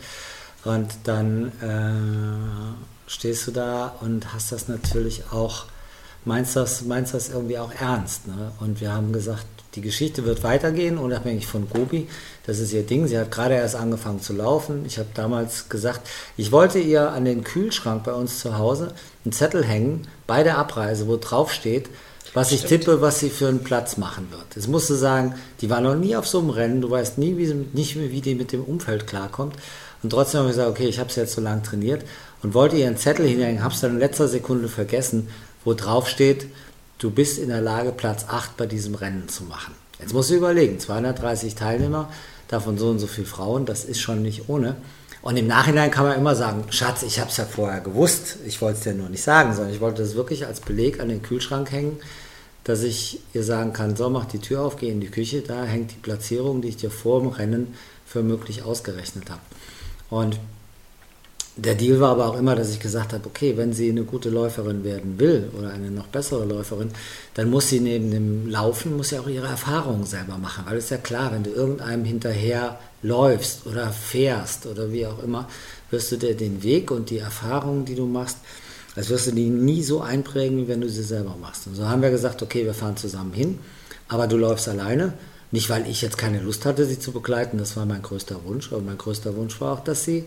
Und dann äh, stehst du da und hast das natürlich auch, meinst das, meinst das irgendwie auch ernst. Ne? Und wir haben gesagt, die Geschichte wird weitergehen, unabhängig von Gobi. Das ist ihr Ding. Sie hat gerade erst angefangen zu laufen. Ich habe damals gesagt, ich wollte ihr an den Kühlschrank bei uns zu Hause einen Zettel hängen bei der Abreise, wo drauf steht, was ich tippe, was sie für einen Platz machen wird. Jetzt musst du sagen, die war noch nie auf so einem Rennen, du weißt nie, wie nicht, wie die mit dem Umfeld klarkommt. Und trotzdem habe ich gesagt, okay, ich habe sie jetzt so lange trainiert und wollte ihr einen Zettel hinhängen, habe es dann in letzter Sekunde vergessen, wo drauf steht, du bist in der Lage, Platz 8 bei diesem Rennen zu machen. Jetzt musst du überlegen, 230 Teilnehmer, davon so und so viele Frauen, das ist schon nicht ohne. Und im Nachhinein kann man immer sagen, Schatz, ich habe es ja vorher gewusst, ich wollte es dir nur nicht sagen, sondern ich wollte das wirklich als Beleg an den Kühlschrank hängen, dass ich ihr sagen kann, so, mach die Tür auf, geh in die Küche, da hängt die Platzierung, die ich dir vor dem Rennen für möglich ausgerechnet habe. Und der Deal war aber auch immer, dass ich gesagt habe, okay, wenn sie eine gute Läuferin werden will oder eine noch bessere Läuferin, dann muss sie neben dem Laufen, muss sie auch ihre Erfahrungen selber machen. Weil es ist ja klar, wenn du irgendeinem hinterher läufst oder fährst oder wie auch immer, wirst du dir den Weg und die Erfahrungen, die du machst, das wirst du die nie so einprägen, wie wenn du sie selber machst. Und so haben wir gesagt, okay, wir fahren zusammen hin, aber du läufst alleine. Nicht, weil ich jetzt keine Lust hatte, sie zu begleiten, das war mein größter Wunsch, aber mein größter Wunsch war auch, dass sie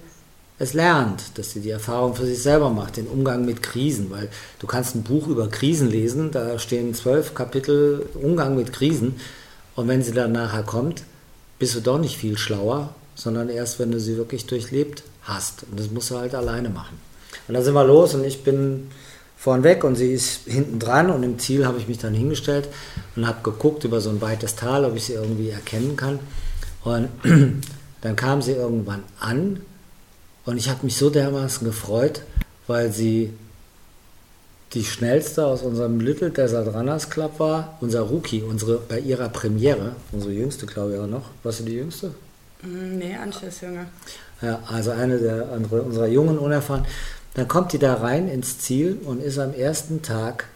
es lernt, dass sie die Erfahrung für sich selber macht, den Umgang mit Krisen, weil du kannst ein Buch über Krisen lesen, da stehen zwölf Kapitel Umgang mit Krisen und wenn sie dann nachher kommt, bist du doch nicht viel schlauer, sondern erst, wenn du sie wirklich durchlebt hast und das musst du halt alleine machen. Und dann sind wir los und ich bin vorn weg und sie ist hinten dran und im Ziel habe ich mich dann hingestellt und habe geguckt über so ein weites Tal, ob ich sie irgendwie erkennen kann und (clears throat) dann kam sie irgendwann an und ich habe mich so dermaßen gefreut, weil sie die schnellste aus unserem Little Desert Runners Club war, unser Rookie, unsere, bei ihrer Premiere, unsere jüngste, glaube ich auch noch. Warst du die jüngste? Mm, nee, Antje ist jünger. Ja, also eine der andere, unserer Jungen, unerfahren. Dann kommt die da rein ins Ziel und ist am ersten Tag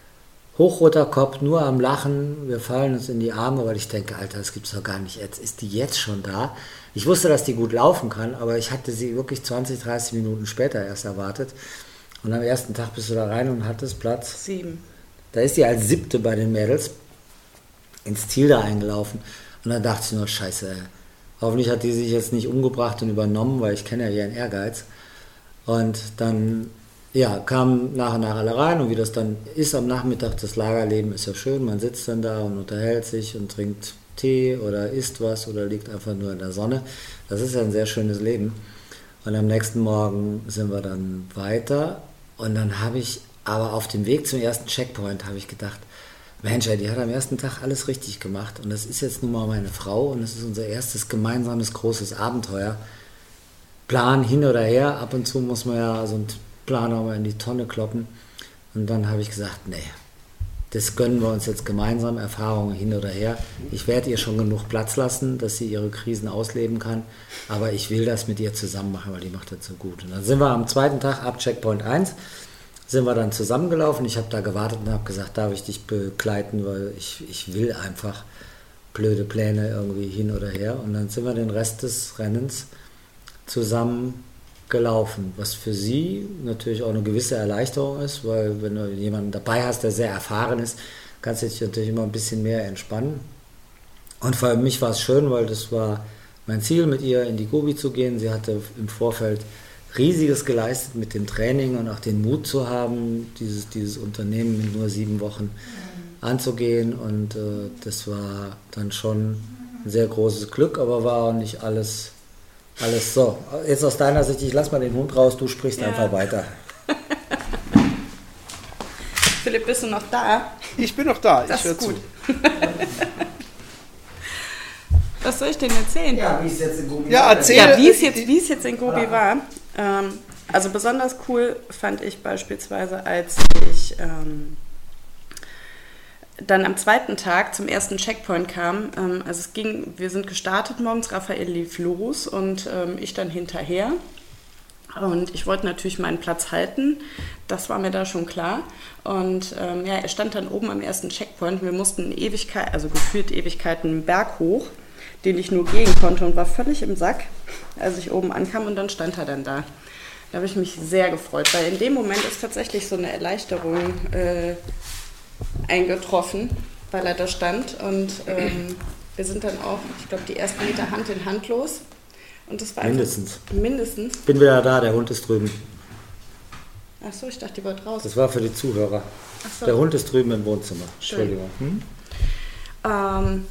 hochroter Kopf, nur am Lachen. Wir fallen uns in die Arme, weil ich denke, Alter, das gibt es doch gar nicht. Jetzt ist die jetzt schon da. Ich wusste, dass die gut laufen kann, aber ich hatte sie wirklich 20, 30 Minuten später erst erwartet. Und am ersten Tag bist du da rein und hattest Platz. Sieben. Da ist die als siebte bei den Mädels ins Ziel da eingelaufen. Und dann dachte ich nur, scheiße, hoffentlich hat die sich jetzt nicht umgebracht und übernommen, weil ich kenne ja ihren Ehrgeiz. Und dann ja, kamen nach und nach alle rein und wie das dann ist am Nachmittag, das Lagerleben ist ja schön, man sitzt dann da und unterhält sich und trinkt Tee oder isst was oder liegt einfach nur in der Sonne. Das ist ja ein sehr schönes Leben. Und am nächsten Morgen sind wir dann weiter. Und dann habe ich aber auf dem Weg zum ersten Checkpoint habe ich gedacht, Mensch, die hat am ersten Tag alles richtig gemacht. Und das ist jetzt nun mal meine Frau und das ist unser erstes gemeinsames großes Abenteuer. Plan hin oder her, ab und zu muss man ja so einen Plan auch mal in die Tonne kloppen. Und dann habe ich gesagt, nee, das gönnen wir uns jetzt gemeinsam, Erfahrungen hin oder her. Ich werde ihr schon genug Platz lassen, dass sie ihre Krisen ausleben kann, aber ich will das mit ihr zusammen machen, weil die macht das so gut. Und dann sind wir am zweiten Tag ab Checkpoint 1, sind wir dann zusammengelaufen. Ich habe da gewartet und habe gesagt, darf ich dich begleiten, weil ich, ich will einfach blöde Pläne irgendwie hin oder her. Und dann sind wir den Rest des Rennens zusammen gelaufen, was für sie natürlich auch eine gewisse Erleichterung ist, weil wenn du jemanden dabei hast, der sehr erfahren ist, kannst du dich natürlich immer ein bisschen mehr entspannen. Und für mich war es schön, weil das war mein Ziel, mit ihr in die Gobi zu gehen. Sie hatte im Vorfeld riesiges geleistet mit dem Training und auch den Mut zu haben, dieses, dieses Unternehmen mit nur sieben Wochen anzugehen. Und äh, das war dann schon ein sehr großes Glück, aber war auch nicht alles alles so. Jetzt aus deiner Sicht, ich lass mal den Hund raus, du sprichst ja. einfach weiter. (laughs) Philipp, bist du noch da? Ich bin noch da. Das ist gut. (laughs) Was soll ich denn erzählen? Ja, wie es jetzt in Gobi ja, war. Erzähl, ja, wie es jetzt, wie es jetzt in Gobi ja. war. Ähm, also besonders cool fand ich beispielsweise, als ich ähm, dann am zweiten Tag zum ersten Checkpoint kam. Ähm, also es ging, wir sind gestartet morgens, Raphael lief los und ähm, ich dann hinterher. Und ich wollte natürlich meinen Platz halten, das war mir da schon klar. Und ähm, ja, er stand dann oben am ersten Checkpoint. Wir mussten Ewigkeit, also gefühlt Ewigkeiten einen Berg hoch, den ich nur gehen konnte und war völlig im Sack, als ich oben ankam und dann stand er dann da. Da habe ich mich sehr gefreut, weil in dem Moment ist tatsächlich so eine Erleichterung äh, eingetroffen, weil er da stand. Und ähm, wir sind dann auch, ich glaube, die ersten Meter Hand in Hand los. Und das war mindestens. mindestens. Bin wieder da, der Hund ist drüben. Ach so, ich dachte, die war draußen. Das war für die Zuhörer. Ach so. Der Hund ist drüben im Wohnzimmer. Entschuldigung. Hm? Ähm,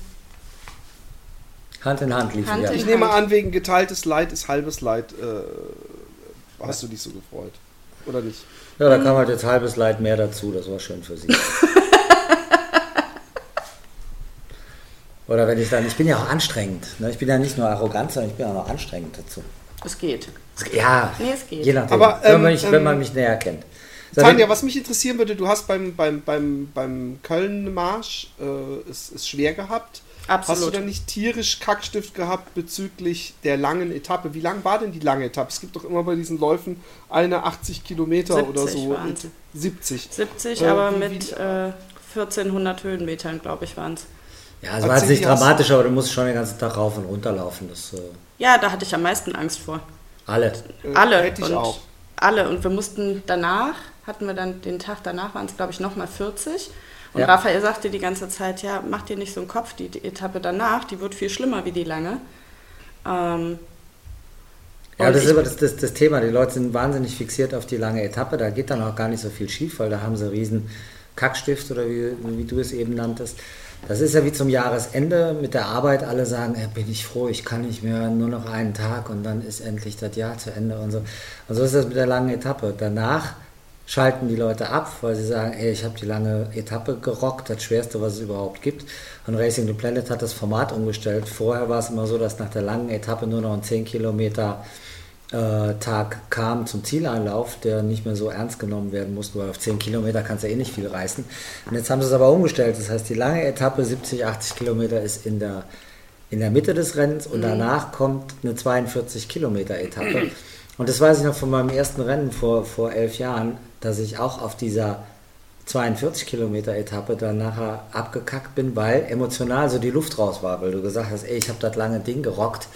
Hand in Hand liefen Hand wir. in Ich nehme an, wegen geteiltes Leid ist halbes Leid. Äh, hast du dich so gefreut? Oder nicht? Ja, da kam halt jetzt halbes Leid mehr dazu. Das war schön für sie. (laughs) Oder wenn ich dann, ich bin ja auch anstrengend. Ne? Ich bin ja nicht nur arrogant, sondern ich bin auch noch anstrengend dazu. es geht. Ja, Nee, es geht. je nachdem. Aber, wenn, ähm, man mich, wenn man ähm, mich näher kennt. So, Tanja, was mich interessieren würde, du hast beim, beim, beim, beim Köln-Marsch äh, es, es schwer gehabt. Hast du Absolut. da nicht tierisch Kackstift gehabt bezüglich der langen Etappe? Wie lang war denn die lange Etappe? Es gibt doch immer bei diesen Läufen eine 80 Kilometer oder 70 so. waren's. 70. 70, Äh, aber wie- mit äh, 1400 Höhenmetern, glaube ich, waren es. ja, es war jetzt nicht dramatisch, aber du musst schon den ganzen Tag rauf und runter laufen. Das äh, Ja, da hatte ich am meisten Angst vor. alle. Äh, Alle. Hätte ich und auch. Alle. Und wir mussten danach, hatten wir dann den Tag danach, waren es glaube ich nochmal 40. Und Ja. Raphael sagte die ganze Zeit, ja, mach dir nicht so einen Kopf, die, die Etappe danach, die wird viel schlimmer wie die lange. Ähm, Ja, das ist aber das, das, das Thema. Die Leute sind wahnsinnig fixiert auf die lange Etappe. Da geht dann auch gar nicht so viel schief, weil da haben sie riesen Kackstift oder wie, wie du es eben nanntest. Das ist ja wie zum Jahresende mit der Arbeit. Alle sagen, ja, bin ich froh, ich kann nicht mehr, nur noch einen Tag und dann ist endlich das Jahr zu Ende und so. Und so ist das mit der langen Etappe. Danach schalten die Leute ab, weil sie sagen, ey, ich habe die lange Etappe gerockt, das Schwerste, was es überhaupt gibt. Und Racing the Planet hat das Format umgestellt. Vorher war es immer so, dass nach der langen Etappe nur noch ein 10 Kilometer äh, Tag kam zum Zieleinlauf, der nicht mehr so ernst genommen werden musste, weil auf 10 Kilometer kannst du eh nicht viel reißen. Und jetzt haben sie es aber umgestellt. Das heißt, die lange Etappe, 70, 80 Kilometer, ist in der, in der Mitte des Rennens und danach kommt eine 42 Kilometer Etappe. Und das weiß ich noch von meinem ersten Rennen vor, vor elf Jahren, dass ich auch auf dieser 42 Kilometer Etappe dann nachher abgekackt bin, weil emotional so die Luft raus war, weil du gesagt hast, ey, ich habe das lange Ding gerockt,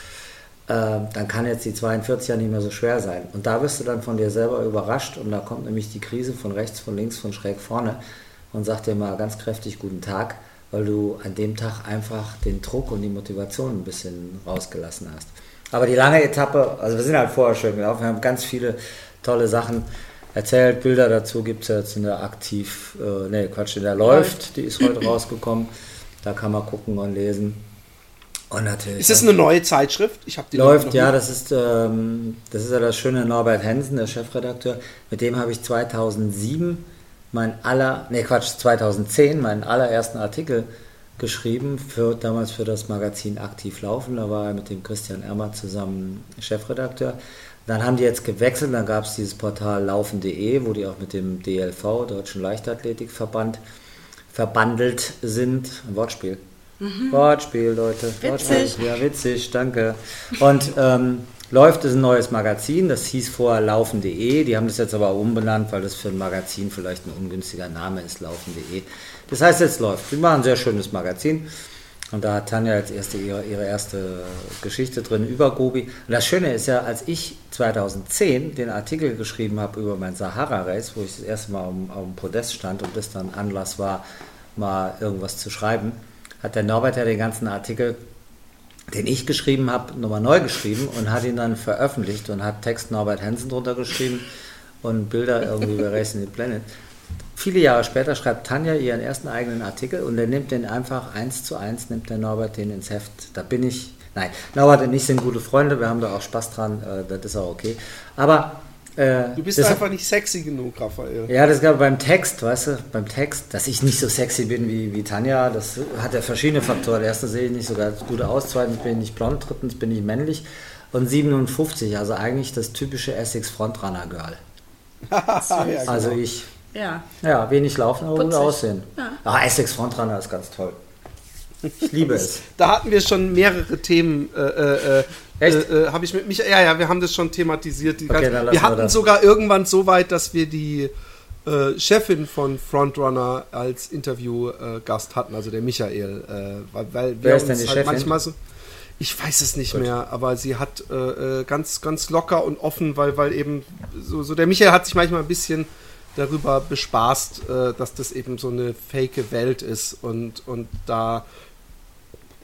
äh, dann kann jetzt die 42 ja nicht mehr so schwer sein. Und da wirst du dann von dir selber überrascht und da kommt nämlich die Krise von rechts, von links, von schräg vorne und sagt dir mal ganz kräftig guten Tag, weil du an dem Tag einfach den Druck und die Motivation ein bisschen rausgelassen hast. Aber die lange Etappe, also wir sind halt vorher schön gelaufen, wir haben ganz viele tolle Sachen erzählt, Bilder dazu gibt es jetzt in der Aktiv, äh, nee, Quatsch, in der Läuft, die ist heute rausgekommen, da kann man gucken und lesen. Und natürlich. Ist das eine neue Zeitschrift? Ich habe die Läuft, ja, das ist, ähm, das ist ja das schöne Norbert Hensen, der Chefredakteur. Mit dem habe ich 2007 mein aller, nee Quatsch, 2010 meinen allerersten Artikel geschrieben, für, damals für das Magazin Aktiv Laufen. Da war er mit dem Christian Ermer zusammen Chefredakteur. Dann haben die jetzt gewechselt, dann gab es dieses Portal laufen.de, wo die auch mit dem DLV, Deutschen Leichtathletikverband, verbandelt sind. Ein Wortspiel. Wortspiel, Leute. Witzig. Wortspiel. Ja, witzig, danke. Und ähm, läuft ist ein neues Magazin, das hieß vorher laufen.de. Die haben das jetzt aber umbenannt, weil das für ein Magazin vielleicht ein ungünstiger Name ist, laufen.de. Das heißt, jetzt läuft. Die machen ein sehr schönes Magazin. Und da hat Tanja als erste ihre, ihre erste Geschichte drin über Gobi. Und das Schöne ist ja, als ich 2010 den Artikel geschrieben habe über mein Sahara-Race, wo ich das erste Mal auf, auf dem Podest stand und das dann Anlass war, mal irgendwas zu schreiben, hat der Norbert ja den ganzen Artikel, den ich geschrieben habe, nochmal neu geschrieben und hat ihn dann veröffentlicht und hat Text Norbert Hansen drunter geschrieben und Bilder irgendwie über Racing the Planet. Viele Jahre später schreibt Tanja ihren ersten eigenen Artikel und er nimmt den einfach eins zu eins, nimmt der Norbert den ins Heft. Da bin ich, nein, Norbert und ich sind gute Freunde, wir haben da auch Spaß dran, äh, das ist auch okay. Aber äh, Du bist das- einfach nicht sexy genug, Raphael. ja, das gab beim Text, weißt du, beim Text, dass ich nicht so sexy bin wie, wie Tanja, das hat ja verschiedene Faktoren. Erstens sehe ich nicht so ganz gut aus, zweitens bin ich nicht blond, drittens bin ich männlich und 57, also eigentlich das typische Essex Frontrunner Girl. (laughs) ja, genau. Also ich, Ja. ja, wenig laufen, aber gut aussehen. Ja. Ah, Essex Frontrunner ist ganz toll. Ich liebe (laughs) es. Da hatten wir schon mehrere Themen. Äh, äh, äh, Echt? Äh, äh, habe ich mit mich. Ja, ja, wir haben das schon thematisiert. Okay, ganze- wir wir hatten das. sogar irgendwann so weit, dass wir die äh, Chefin von Frontrunner als Interviewgast hatten, also der Michael. Äh, weil, weil Wer wir ist denn die halt Chefin? manchmal so. Ich weiß es nicht Gut. mehr, aber sie hat äh, äh, ganz, ganz locker und offen, weil, weil eben so, so der Michael hat sich manchmal ein bisschen darüber bespaßt, äh, dass das eben so eine fake Welt ist und, und da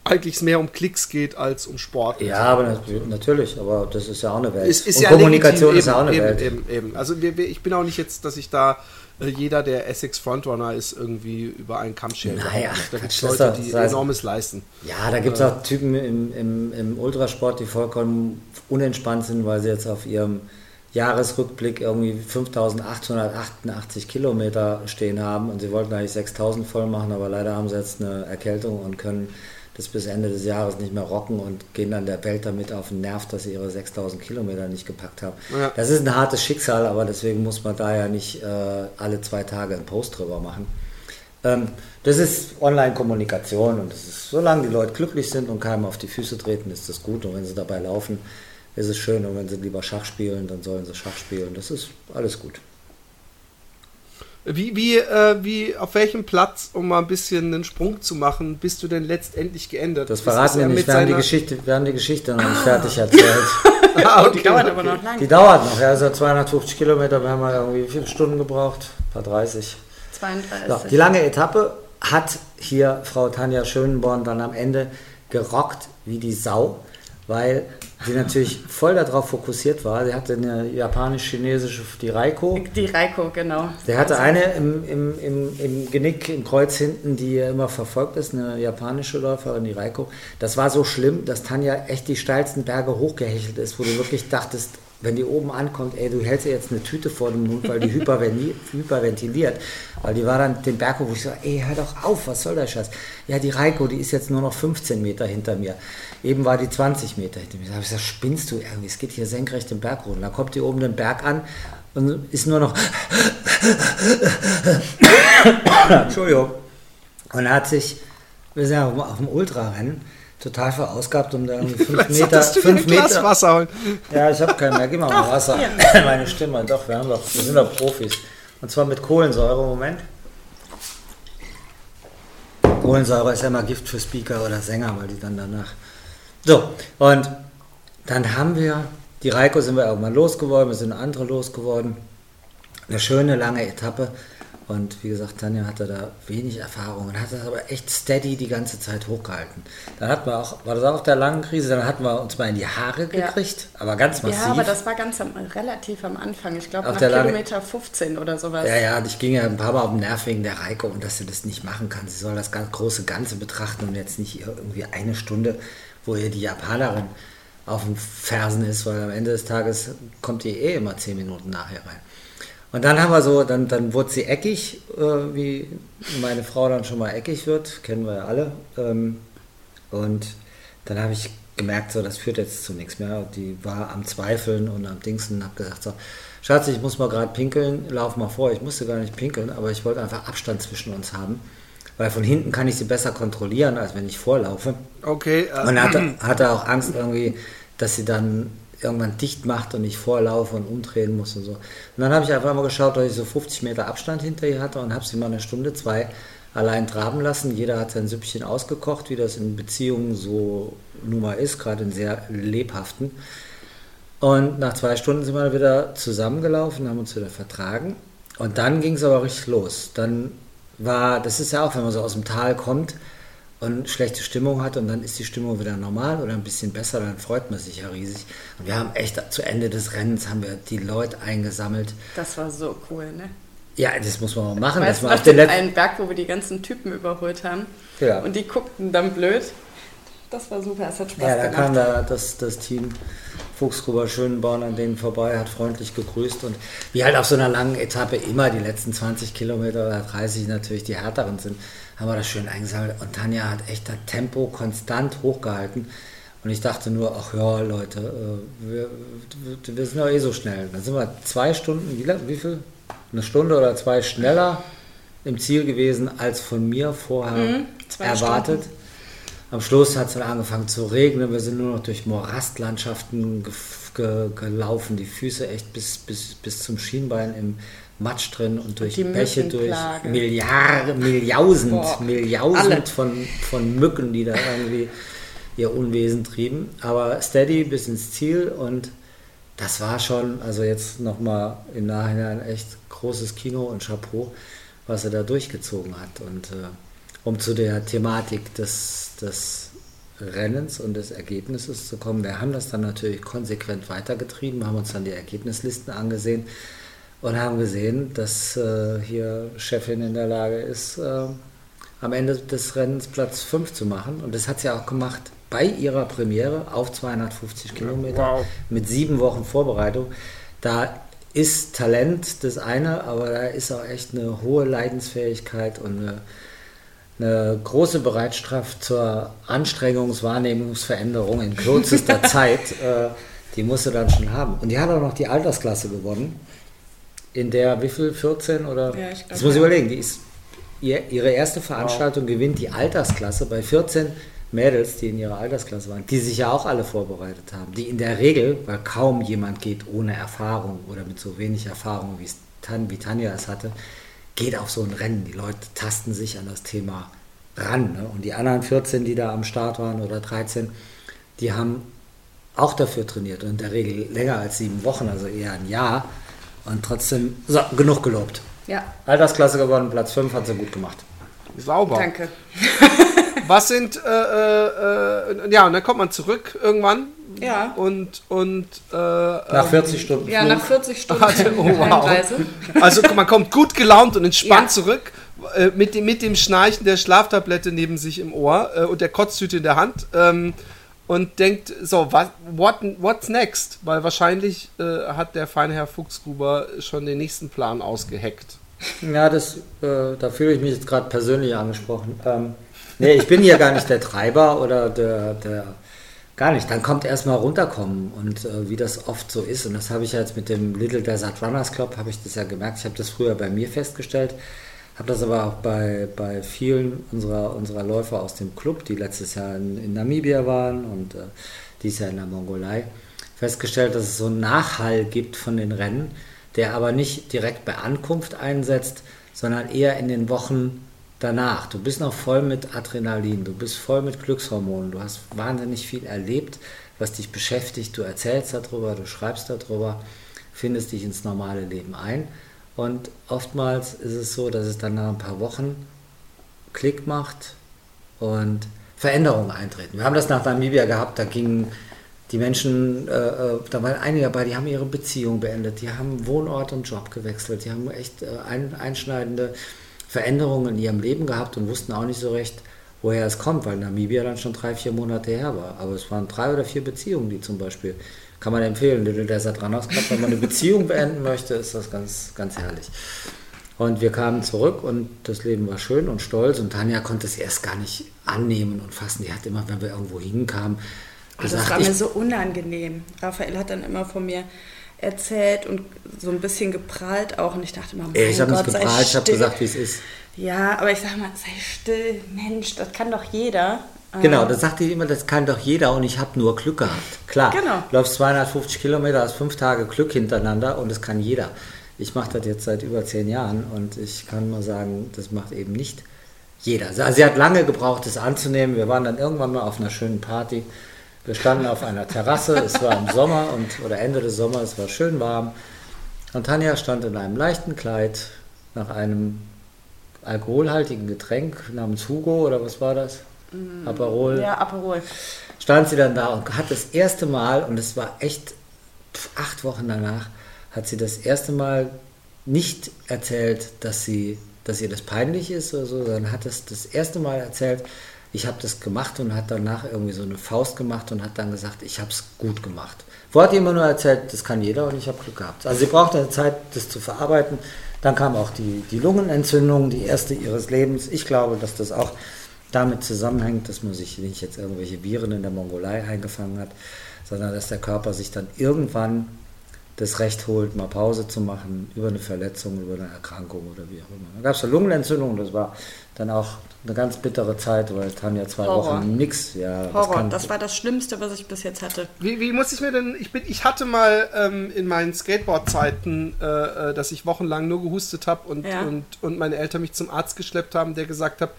eigentlich es mehr um Klicks geht als um Sport. Ja, aber nat- natürlich, aber das ist ja auch eine Welt. Ist und ja Kommunikation legitim, ist ja auch eine eben, Welt. Eben, eben. Also wir, wir, ich bin auch nicht jetzt, dass ich da äh, jeder, der Essex Frontrunner ist, irgendwie über einen Kamm schert. Naja, da gibt es Leute, ist die das heißt- enormes leisten. Ja, da gibt es auch Typen im, im, im Ultrasport, die vollkommen unentspannt sind, weil sie jetzt auf ihrem Jahresrückblick irgendwie 5888 Kilometer stehen haben und sie wollten eigentlich 6000 voll machen, aber leider haben sie jetzt eine Erkältung und können das bis Ende des Jahres nicht mehr rocken und gehen dann der Welt damit auf den Nerv, dass sie ihre 6000 Kilometer nicht gepackt haben. Ja. Das ist ein hartes Schicksal, aber deswegen muss man da ja nicht äh, alle zwei Tage einen Post drüber machen. Ähm, das ist Online-Kommunikation und das ist, solange die Leute glücklich sind und keinem auf die Füße treten, ist das gut. Und wenn sie dabei laufen, ist es schön. Und wenn sie lieber Schach spielen, dann sollen sie Schach spielen. Das ist alles gut. Wie, wie, äh, wie, auf welchem Platz, um mal ein bisschen einen Sprung zu machen, bist du denn letztendlich geendet? Das verraten er wir nicht. Wir haben die Geschichte, wir haben die Geschichte noch nicht fertig erzählt. (laughs) Ah, okay, Die dauert aber noch lange. Die dauert noch. Ja, also 250 Kilometer. Wir haben ja irgendwie wie viele Stunden gebraucht? Ein paar 30. 32. So, die lange Etappe hat hier Frau Tanja Schönborn dann am Ende gerockt wie die Sau, weil sie natürlich voll darauf fokussiert war. Sie hatte eine japanisch-chinesische, die Reiko. Die Reiko, genau. Der hatte eine im, im, im, im Genick, im Kreuz hinten, die immer verfolgt ist, eine japanische Läuferin, die Reiko. Das war so schlimm, dass Tanja echt die steilsten Berge hochgehechelt ist, wo du wirklich dachtest, wenn die oben ankommt, ey, du hältst ihr jetzt eine Tüte vor den Mund, weil die (laughs) hyperventiliert. Weil die war dann den Berg hoch, wo ich so, ey, hör doch auf, was soll der Scheiß? Ja, die Reiko, die ist jetzt nur noch 15 Meter hinter mir. Eben war die 20 Meter hinter mir. Da habe ich gesagt, spinnst du irgendwie? Es geht hier senkrecht den Berg. Und dann kommt die oben den Berg an und ist nur noch (coughs) Entschuldigung. Und er hat sich, wir sind ja auf dem- auf dem Ultrarennen, total verausgabt, um da irgendwie fünf (laughs) Vielleicht Meter, du fünf ein Glas Meter. Wasser holen. Ja, ich habe keinen mehr. Gib mal mal Wasser. hier. (laughs) Meine Stimme, doch, wir, haben doch, wir sind doch Profis. Und zwar mit Kohlensäure, Moment. Kohlensäure ist ja immer Gift für Speaker oder Sänger, weil die dann danach. So, und dann haben wir, die Reiko sind wir irgendwann losgeworden, wir sind andere losgeworden. Eine schöne lange Etappe. Und wie gesagt, Tanja hatte da wenig Erfahrung und hat das aber echt steady die ganze Zeit hochgehalten. Dann hatten wir auch, war das auch auf der langen Krise, dann hatten wir uns mal in die Haare Ja. gekriegt, aber ganz massiv. Ja, aber das war ganz am, relativ am Anfang. Ich glaube, nach der lange- Kilometer 15 oder sowas. Ja, ja, ich ging ja ein paar Mal auf den Nerv wegen der Reiko und dass sie das nicht machen kann. Sie soll das ganz große Ganze betrachten und jetzt nicht irgendwie eine Stunde. Wo ihr die Japanerin auf den Fersen ist, weil am Ende des Tages kommt die eh immer zehn Minuten nachher rein. Und dann haben wir so, dann, dann wurde sie eckig, äh, wie meine Frau dann schon mal eckig wird, kennen wir ja alle. Ähm, und dann habe ich gemerkt, so, das führt jetzt zu nichts mehr. Die war am Zweifeln und am Dingsen und habe gesagt, so, Schatz, ich muss mal gerade pinkeln, lauf mal vor. Ich musste gar nicht pinkeln, aber ich wollte einfach Abstand zwischen uns haben. Weil von hinten kann ich sie besser kontrollieren, als wenn ich vorlaufe. Okay. Äh, und hatte, (clears throat) hatte auch Angst irgendwie, dass sie dann irgendwann dicht macht und ich vorlaufe und umdrehen muss und so. Und dann habe ich einfach mal geschaut, dass ich so 50 Meter Abstand hinter ihr hatte und habe sie mal eine Stunde, zwei allein traben lassen. Jeder hat sein Süppchen ausgekocht, wie das in Beziehungen so nun mal ist, gerade in sehr lebhaften. Und nach zwei Stunden sind wir wieder zusammengelaufen, haben uns wieder vertragen. Und dann ging es aber richtig los. Dann war, das ist ja auch, wenn man so aus dem Tal kommt, und schlechte Stimmung hat und dann ist die Stimmung wieder normal oder ein bisschen besser, dann freut man sich ja riesig. Und wir haben echt zu Ende des Rennens haben wir die Leute eingesammelt. Das war so cool, ne? Ja, das muss man mal machen. Weißt, das war auf den einen Berg, wo wir die ganzen Typen überholt haben. Ja. Und die guckten dann blöd. Das war super, es hat Spaß ja, da kam da das, das Team Fuchsgruber Schönborn an denen vorbei, hat freundlich gegrüßt und wie halt auf so einer langen Etappe immer die letzten 20 Kilometer oder 30 natürlich die härteren sind, haben wir das schön eingesammelt und Tanja hat echt das Tempo konstant hochgehalten. Und ich dachte nur, ach ja, Leute, äh, wir, wir sind doch eh so schnell. Dann sind wir zwei Stunden, wie, wie viel? Eine Stunde oder zwei schneller im Ziel gewesen, als von mir vorher mhm, erwartet. Stunden. Am Schluss hat es dann angefangen zu regnen. Wir sind nur noch durch Morastlandschaften ge ge gelaufen, die Füße echt bis, bis, bis zum Schienbein im Matsch drin und durch und Bäche, durch Milliarden, Milliausend, Boah, Milliausend von, von Mücken, die da irgendwie ihr Unwesen trieben. Aber steady bis ins Ziel und das war schon, also jetzt nochmal im Nachhinein echt großes Kino und Chapeau, was er da durchgezogen hat. Und äh, um zu der Thematik des, des Rennens und des Ergebnisses zu kommen. Wir haben das dann natürlich konsequent weitergetrieben, haben uns dann die Ergebnislisten angesehen und haben gesehen, dass äh, hier Chefin in der Lage ist, äh, am Ende des Rennens Platz 5 zu machen. Und das hat sie auch gemacht bei ihrer Premiere auf 250 Kilometer wow. mit sieben Wochen Vorbereitung. Da ist Talent das eine, aber da ist auch echt eine hohe Leidensfähigkeit und eine eine große Bereitschaft zur Anstrengungswahrnehmungsveränderung in kürzester (laughs) Zeit, äh, die musst du dann schon haben. Und die hat auch noch die Altersklasse gewonnen, in der wie viel, 14 oder? Ja, ich glaub, das muss ich überlegen, die ist, ihre erste Veranstaltung wow. gewinnt die Altersklasse bei 14 Mädels, die in ihrer Altersklasse waren, die sich ja auch alle vorbereitet haben, die in der Regel, weil kaum jemand geht ohne Erfahrung oder mit so wenig Erfahrung, wie, Tan, wie Tanja es hatte, geht auf so ein Rennen. Die Leute tasten sich an das Thema ran. Ne? Und die anderen 14, die da am Start waren oder 13, die haben auch dafür trainiert und in der Regel länger als sieben Wochen, also eher ein Jahr. Und trotzdem, so, genug gelobt. Ja. Altersklasse gewonnen, Platz 5 hat sie gut gemacht. Sauber. Danke. (laughs) Was sind, äh, äh, äh, ja, und dann kommt man zurück irgendwann. Ja. Und, und äh, nach 40 ähm, Stunden. Ja, nach 40 Stunden. (laughs) Hatte, oh, (laughs) wow. Also man kommt gut gelaunt und entspannt ja. zurück. Äh, mit, dem, mit dem Schnarchen der Schlaftablette neben sich im Ohr äh, und der Kotztüte in der Hand. Ähm, und denkt, so, was, what, what's next? Weil wahrscheinlich äh, hat der feine Herr Fuchsgruber schon den nächsten Plan ausgeheckt. Ja, das, äh, da fühle ich mich jetzt gerade persönlich angesprochen. Ähm, Nee, ich bin hier gar nicht der Treiber oder der, der gar nicht. Dann kommt erstmal runterkommen und äh, wie das oft so ist. Und das habe ich ja jetzt mit dem Little Desert Runners Club, habe ich das ja gemerkt. Ich habe das früher bei mir festgestellt, habe das aber auch bei, bei vielen unserer, unserer Läufer aus dem Club, die letztes Jahr in, in Namibia waren und äh, dies Jahr in der Mongolei, festgestellt, dass es so einen Nachhall gibt von den Rennen, der aber nicht direkt bei Ankunft einsetzt, sondern eher in den Wochen danach. Du bist noch voll mit Adrenalin, du bist voll mit Glückshormonen, du hast wahnsinnig viel erlebt, was dich beschäftigt, du erzählst darüber, du schreibst darüber, findest dich ins normale Leben ein. Und oftmals ist es so, dass es dann nach ein paar Wochen Klick macht und Veränderungen eintreten. Wir haben das nach Namibia gehabt, da gingen die Menschen, äh, äh da waren einige dabei, die haben ihre Beziehung beendet, die haben Wohnort und Job gewechselt, die haben echt äh, ein, einschneidende Veränderungen in ihrem Leben gehabt und wussten auch nicht so recht, woher es kommt, weil Namibia dann schon drei, vier Monate her war. Aber es waren drei oder vier Beziehungen, die zum Beispiel, kann man empfehlen, der Desert Runners Club, wenn man eine Beziehung beenden möchte, ist das ganz, ganz herrlich. Und wir kamen zurück und das Leben war schön und stolz und Tanja konnte es erst gar nicht annehmen und fassen. Die hat immer, wenn wir irgendwo hinkamen, gesagt, das war mir so unangenehm. Raphael hat dann immer von mir erzählt und so ein bisschen geprahlt auch. Und ich dachte immer, mein ich habe nicht geprahlt, ich habe gesagt, wie es ist. Ja, aber ich sage mal, sei still, Mensch, das kann doch jeder. Genau, das sagte ich immer, das kann doch jeder und ich habe nur Glück gehabt. Klar, genau. du läufst 250 Kilometer, hast fünf Tage Glück hintereinander und das kann jeder. Ich mache das jetzt seit über zehn Jahren und ich kann mal sagen, das macht eben nicht jeder. Also sie hat lange gebraucht, das anzunehmen. Wir waren dann irgendwann mal auf einer schönen Party. Wir standen auf einer Terrasse, es war im Sommer und, oder Ende des Sommers, es war schön warm. Und Tanja stand in einem leichten Kleid nach einem alkoholhaltigen Getränk namens Hugo oder was war das? Mm, Aperol. Ja, Aperol. Stand sie dann da und hat das erste Mal, und es war echt acht Wochen danach, hat sie das erste Mal nicht erzählt, dass sie, dass ihr das peinlich ist oder so, sondern hat es das erste Mal erzählt, ich habe das gemacht und hat danach irgendwie so eine Faust gemacht und hat dann gesagt, ich habe es gut gemacht. Wo hat immer nur erzählt, das kann jeder und ich habe Glück gehabt. Also sie brauchte eine Zeit, das zu verarbeiten. Dann kam auch die, die Lungenentzündung, die erste ihres Lebens. Ich glaube, dass das auch damit zusammenhängt, dass man sich nicht jetzt irgendwelche Viren in der Mongolei eingefangen hat, sondern dass der Körper sich dann irgendwann das Recht holt, mal Pause zu machen über eine Verletzung, über eine Erkrankung oder wie auch immer. Da gab es eine Lungenentzündung, das war dann auch eine ganz bittere Zeit, weil Tanja zwei Horror. Wochen nix. Ja, Horror, das, das, war das Schlimmste, was ich bis jetzt hatte. Wie, wie muss ich mir denn, ich, bin, ich hatte mal ähm, in meinen Skateboard-Zeiten, äh, äh dass ich wochenlang nur gehustet habe und, ja. und, und meine Eltern mich zum Arzt geschleppt haben, der gesagt hat,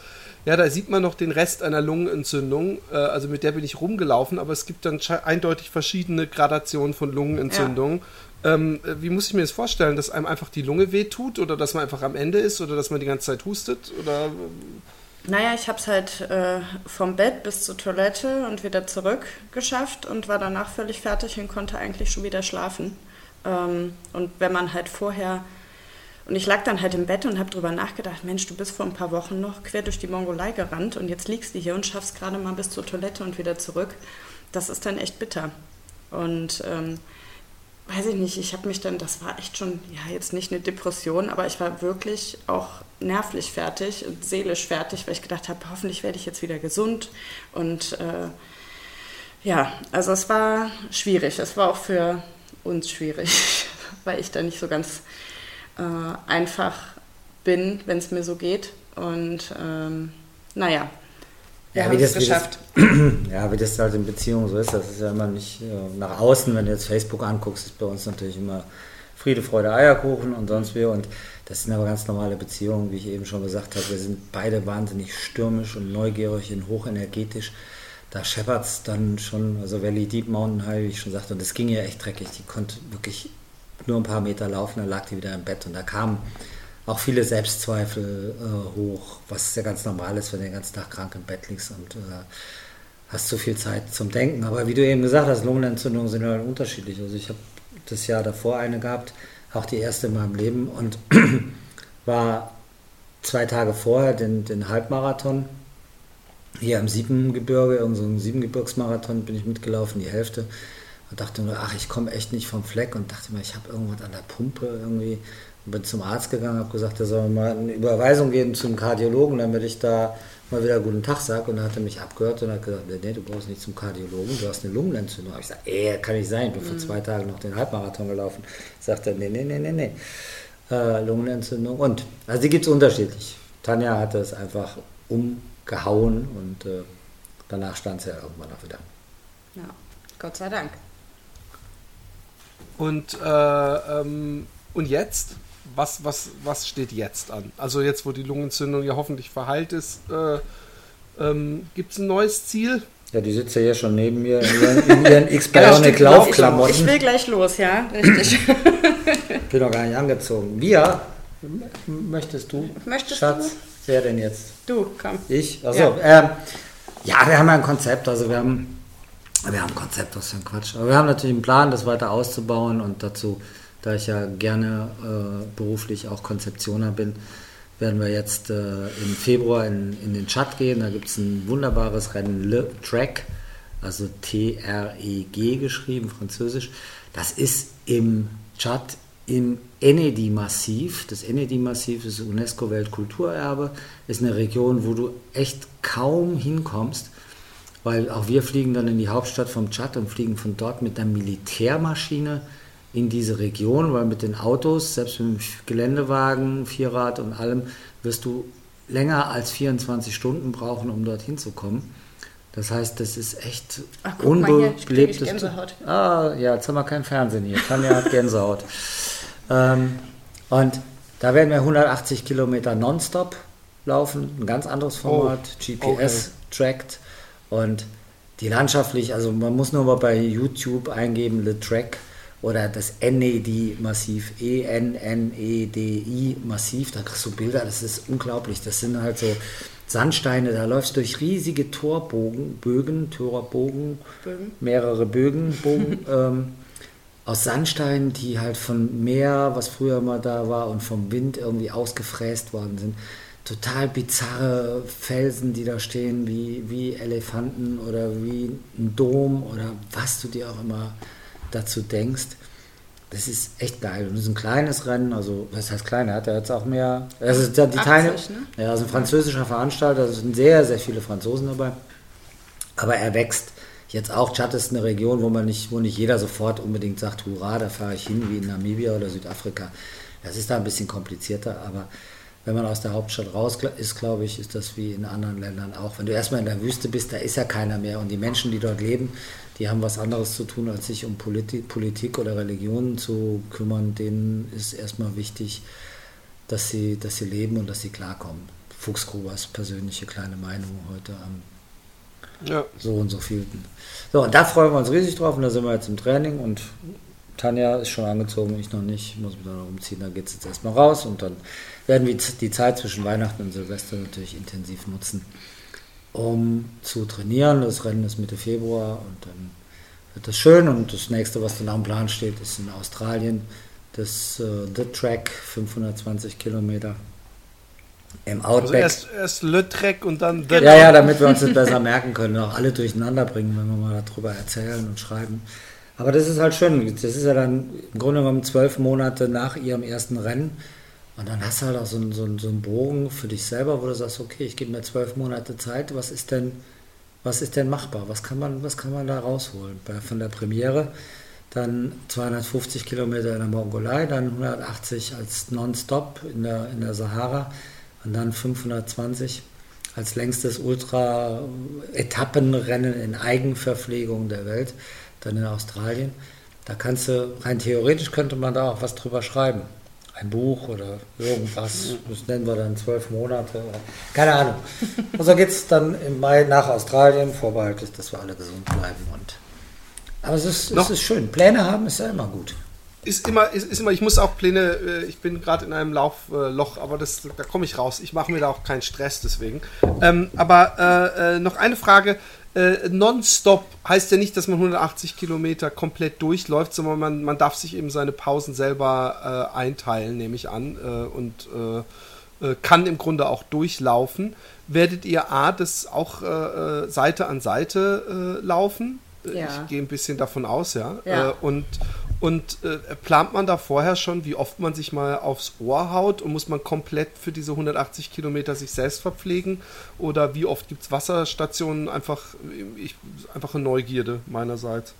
ja, da sieht man noch den Rest einer Lungenentzündung. Äh, also mit der bin ich rumgelaufen, aber es gibt dann eindeutig verschiedene Gradationen von Lungenentzündungen. Ja. Ähm, wie muss ich mir das vorstellen, dass einem einfach die Lunge wehtut oder dass man einfach am Ende ist oder dass man die ganze Zeit hustet? Oder naja, ich habe es halt äh, vom Bett bis zur Toilette und wieder zurück geschafft und war danach völlig fertig und konnte eigentlich schon wieder schlafen. Ähm, und wenn man halt vorher, und ich lag dann halt im Bett und habe drüber nachgedacht, Mensch, du bist vor ein paar Wochen noch quer durch die Mongolei gerannt und jetzt liegst du hier und schaffst gerade mal bis zur Toilette und wieder zurück. Das ist dann echt bitter. Und ähm, weiß ich nicht, ich habe mich dann, das war echt schon, ja, jetzt nicht eine Depression, aber ich war wirklich auch nervlich fertig und seelisch fertig, weil ich gedacht habe, hoffentlich werde ich jetzt wieder gesund. Und äh, ja, also es war schwierig. Es war auch für uns schwierig, (laughs) weil ich da nicht so ganz äh, einfach bin, wenn es mir so geht. Und ähm, naja, wir ja, haben es geschafft. Wie das, (clears throat) ja, wie das halt in Beziehungen so ist, das ist ja immer nicht äh, nach außen, wenn du jetzt Facebook anguckst, ist bei uns natürlich immer Friede, Freude, Eierkuchen und sonst wie. Und das sind aber ganz normale Beziehungen, wie ich eben schon gesagt habe. Wir sind beide wahnsinnig stürmisch und neugierig und hochenergetisch. Da scheppert es dann schon, also Valley Deep Mountain High, wie ich schon sagte, und das ging ja echt dreckig. Die konnte wirklich nur ein paar Meter laufen, dann lag die wieder im Bett und da kamen auch viele Selbstzweifel äh, hoch, was ja ganz normal ist, wenn du den ganzen Tag krank im Bett liegst und äh, hast zu viel Zeit zum Denken. Aber wie du eben gesagt hast, Lungenentzündungen sind halt unterschiedlich. Also ich habe das Jahr davor eine gehabt, auch die erste in meinem Leben und (clears throat) war zwei Tage vorher den, den Halbmarathon hier im Siebengebirge, irgendein so Siebengebirgsmarathon bin ich mitgelaufen, die Hälfte. Und dachte nur, ach, ich komme echt nicht vom Fleck und dachte mir, ich habe irgendwas an der Pumpe irgendwie bin zum Arzt gegangen, habe gesagt, er soll mir mal eine Überweisung geben zum Kardiologen, damit ich da mal wieder guten Tag sage. Und dann hat er mich abgehört und hat gesagt, nee, du brauchst nicht zum Kardiologen, du hast eine Lungenentzündung. Ich sage, ey, kann nicht sein, ich bin mhm. vor zwei Tagen noch den Halbmarathon gelaufen. Sagt er, nee, nee, nee, nee, nee. Äh, Lungenentzündung. Und, also die gibt es unterschiedlich. Tanja hatte es einfach umgehauen und äh, danach stand sie ja irgendwann auch wieder. Ja, Gott sei Dank. Und, äh, ähm, und jetzt? Was, was, was steht jetzt an? Also jetzt, wo die Lungenentzündung ja hoffentlich verheilt ist, äh, ähm, gibt es ein neues Ziel? Ja, die sitzt ja hier schon neben mir in ihren, in ihren (laughs) X-Bionic Laufklamotten. Ich will gleich los, ja, richtig. ich bin noch gar nicht angezogen. Wir, möchtest du? Möchtest Schatz, du? wer denn jetzt? Du, komm. Ich? Achso, ja. Ähm, ja, wir haben ja ein Konzept, also wir haben, wir haben ein Konzept, was für ein Quatsch. Aber wir haben natürlich einen Plan, das weiter auszubauen und dazu da ich ja gerne äh, beruflich auch Konzeptioner bin, werden wir jetzt äh, im Februar in, in den Tschad gehen. Da gibt es ein wunderbares Rennen, Le Trek, also T-R-E-G geschrieben, französisch. Das ist im Tschad im Enedi-Massiv. Das Enedi-Massiv ist UNESCO-Weltkulturerbe, ist eine Region, wo du echt kaum hinkommst, weil auch wir fliegen dann in die Hauptstadt vom Tschad und fliegen von dort mit der Militärmaschine in diese Region, weil mit den Autos, selbst mit dem Geländewagen, Vierrad und allem, wirst du länger als 24 Stunden brauchen, um dorthin zu kommen. Das heißt, das ist echt Ach, unbelebtes. Gänsehaut. Ah, ja, jetzt haben wir kein Fernsehen hier. Tanja hat Gänsehaut. (laughs) ähm, und da werden wir 180 Kilometer nonstop laufen, ein ganz anderes Format, GPS-tracked und die landschaftlich, also man muss nur mal bei YouTube eingeben, Le Track oder das NED-Massiv, E E-N-N-E-D-I-Massiv, da kriegst du Bilder, das ist unglaublich. Das sind halt so Sandsteine, da läufst du durch riesige Torbogen, Bögen, Torbogen, Bögen. mehrere Bögen, Bogen, (laughs) ähm, aus Sandsteinen, die halt vom Meer, was früher mal da war, und vom Wind irgendwie ausgefräst worden sind. Total bizarre Felsen, die da stehen, wie, wie Elefanten oder wie ein Dom oder was du dir auch immer dazu denkst. Das ist echt geil. Und es ist ein kleines Rennen, also was heißt klein? Er hat ja jetzt auch mehr. Also die 80, Teilnehmer. ne? Ja, also ein französischer Veranstalter, es sind sehr, sehr viele Franzosen dabei. Aber er wächst. Jetzt auch, Tschad ist eine Region, wo man nicht, wo nicht jeder sofort unbedingt sagt, hurra, da fahre ich hin, wie in Namibia oder Südafrika. Das ist da ein bisschen komplizierter, aber wenn man aus der Hauptstadt raus ist, glaube ich, ist das wie in anderen Ländern auch. Wenn du erstmal in der Wüste bist, da ist ja keiner mehr und die Menschen, die dort leben, die haben was anderes zu tun, als sich um Politik, Politik oder Religion zu kümmern. Denen ist erstmal wichtig, dass sie, dass sie leben und dass sie klarkommen. Fuchsgrubers persönliche kleine Meinung heute am Ja. so und so vielten. So, und da freuen wir uns riesig drauf und da sind wir jetzt im Training und Tanja ist schon angezogen, ich noch nicht, ich muss mich da noch umziehen, dann geht es jetzt erstmal raus und dann werden wir die Zeit zwischen Weihnachten und Silvester natürlich intensiv nutzen, um zu trainieren. Das Rennen ist Mitte Februar und dann wird das schön und das nächste, was dann auf dem Plan steht, ist in Australien das äh, The Track, 520 Kilometer im Outback. Also erst, erst Le Trek und dann The Ja, ja, damit wir uns das besser (laughs) merken können, auch alle durcheinander bringen, wenn wir mal darüber erzählen und schreiben. Aber das ist halt schön. Das ist ja dann im Grunde genommen zwölf Monate nach ihrem ersten Rennen. Und dann hast du halt auch so einen, so, einen, so einen Bogen für dich selber, wo du sagst, okay, ich gebe mir zwölf Monate Zeit, was ist denn, was ist denn machbar? Was kann man, was kann man da rausholen? Bei, von der Premiere dann 250 Kilometer in der Mongolei, dann 180 als Nonstop in der, in der Sahara und dann 520 als längstes Ultra-Etappenrennen in Eigenverpflegung der Welt, dann in Australien. Da kannst du, rein theoretisch könnte man da auch was drüber schreiben. Ein Buch oder irgendwas, das nennen wir dann zwölf Monate. Keine Ahnung. Und so geht es dann im Mai nach Australien, vorbehaltlich, dass wir alle gesund bleiben. Und, aber es ist, es Noch- ist schön. Pläne haben ist ja immer gut. ist immer, ist, ist immer, ich muss auch Pläne, äh, ich bin gerade in einem Laufloch, aber das, da komme ich raus. Ich mache mir da auch keinen Stress deswegen. Ähm, aber äh, äh, noch eine Frage. Äh, Non-Stop heißt ja nicht, dass man 180 Kilometer komplett durchläuft, sondern man, man darf sich eben seine Pausen selber äh, einteilen, nehme ich an, äh, und äh, äh, kann im Grunde auch durchlaufen. Werdet ihr A, das auch äh, Seite an Seite laufen? Ja. Ich gehe ein bisschen davon aus, ja. Ja. Äh, und und äh, plant man da vorher schon, wie oft man sich mal aufs Ohr haut und muss man komplett für diese 180 Kilometer sich selbst verpflegen? Oder wie oft gibt es Wasserstationen? Einfach, ich, einfach eine Neugierde meinerseits.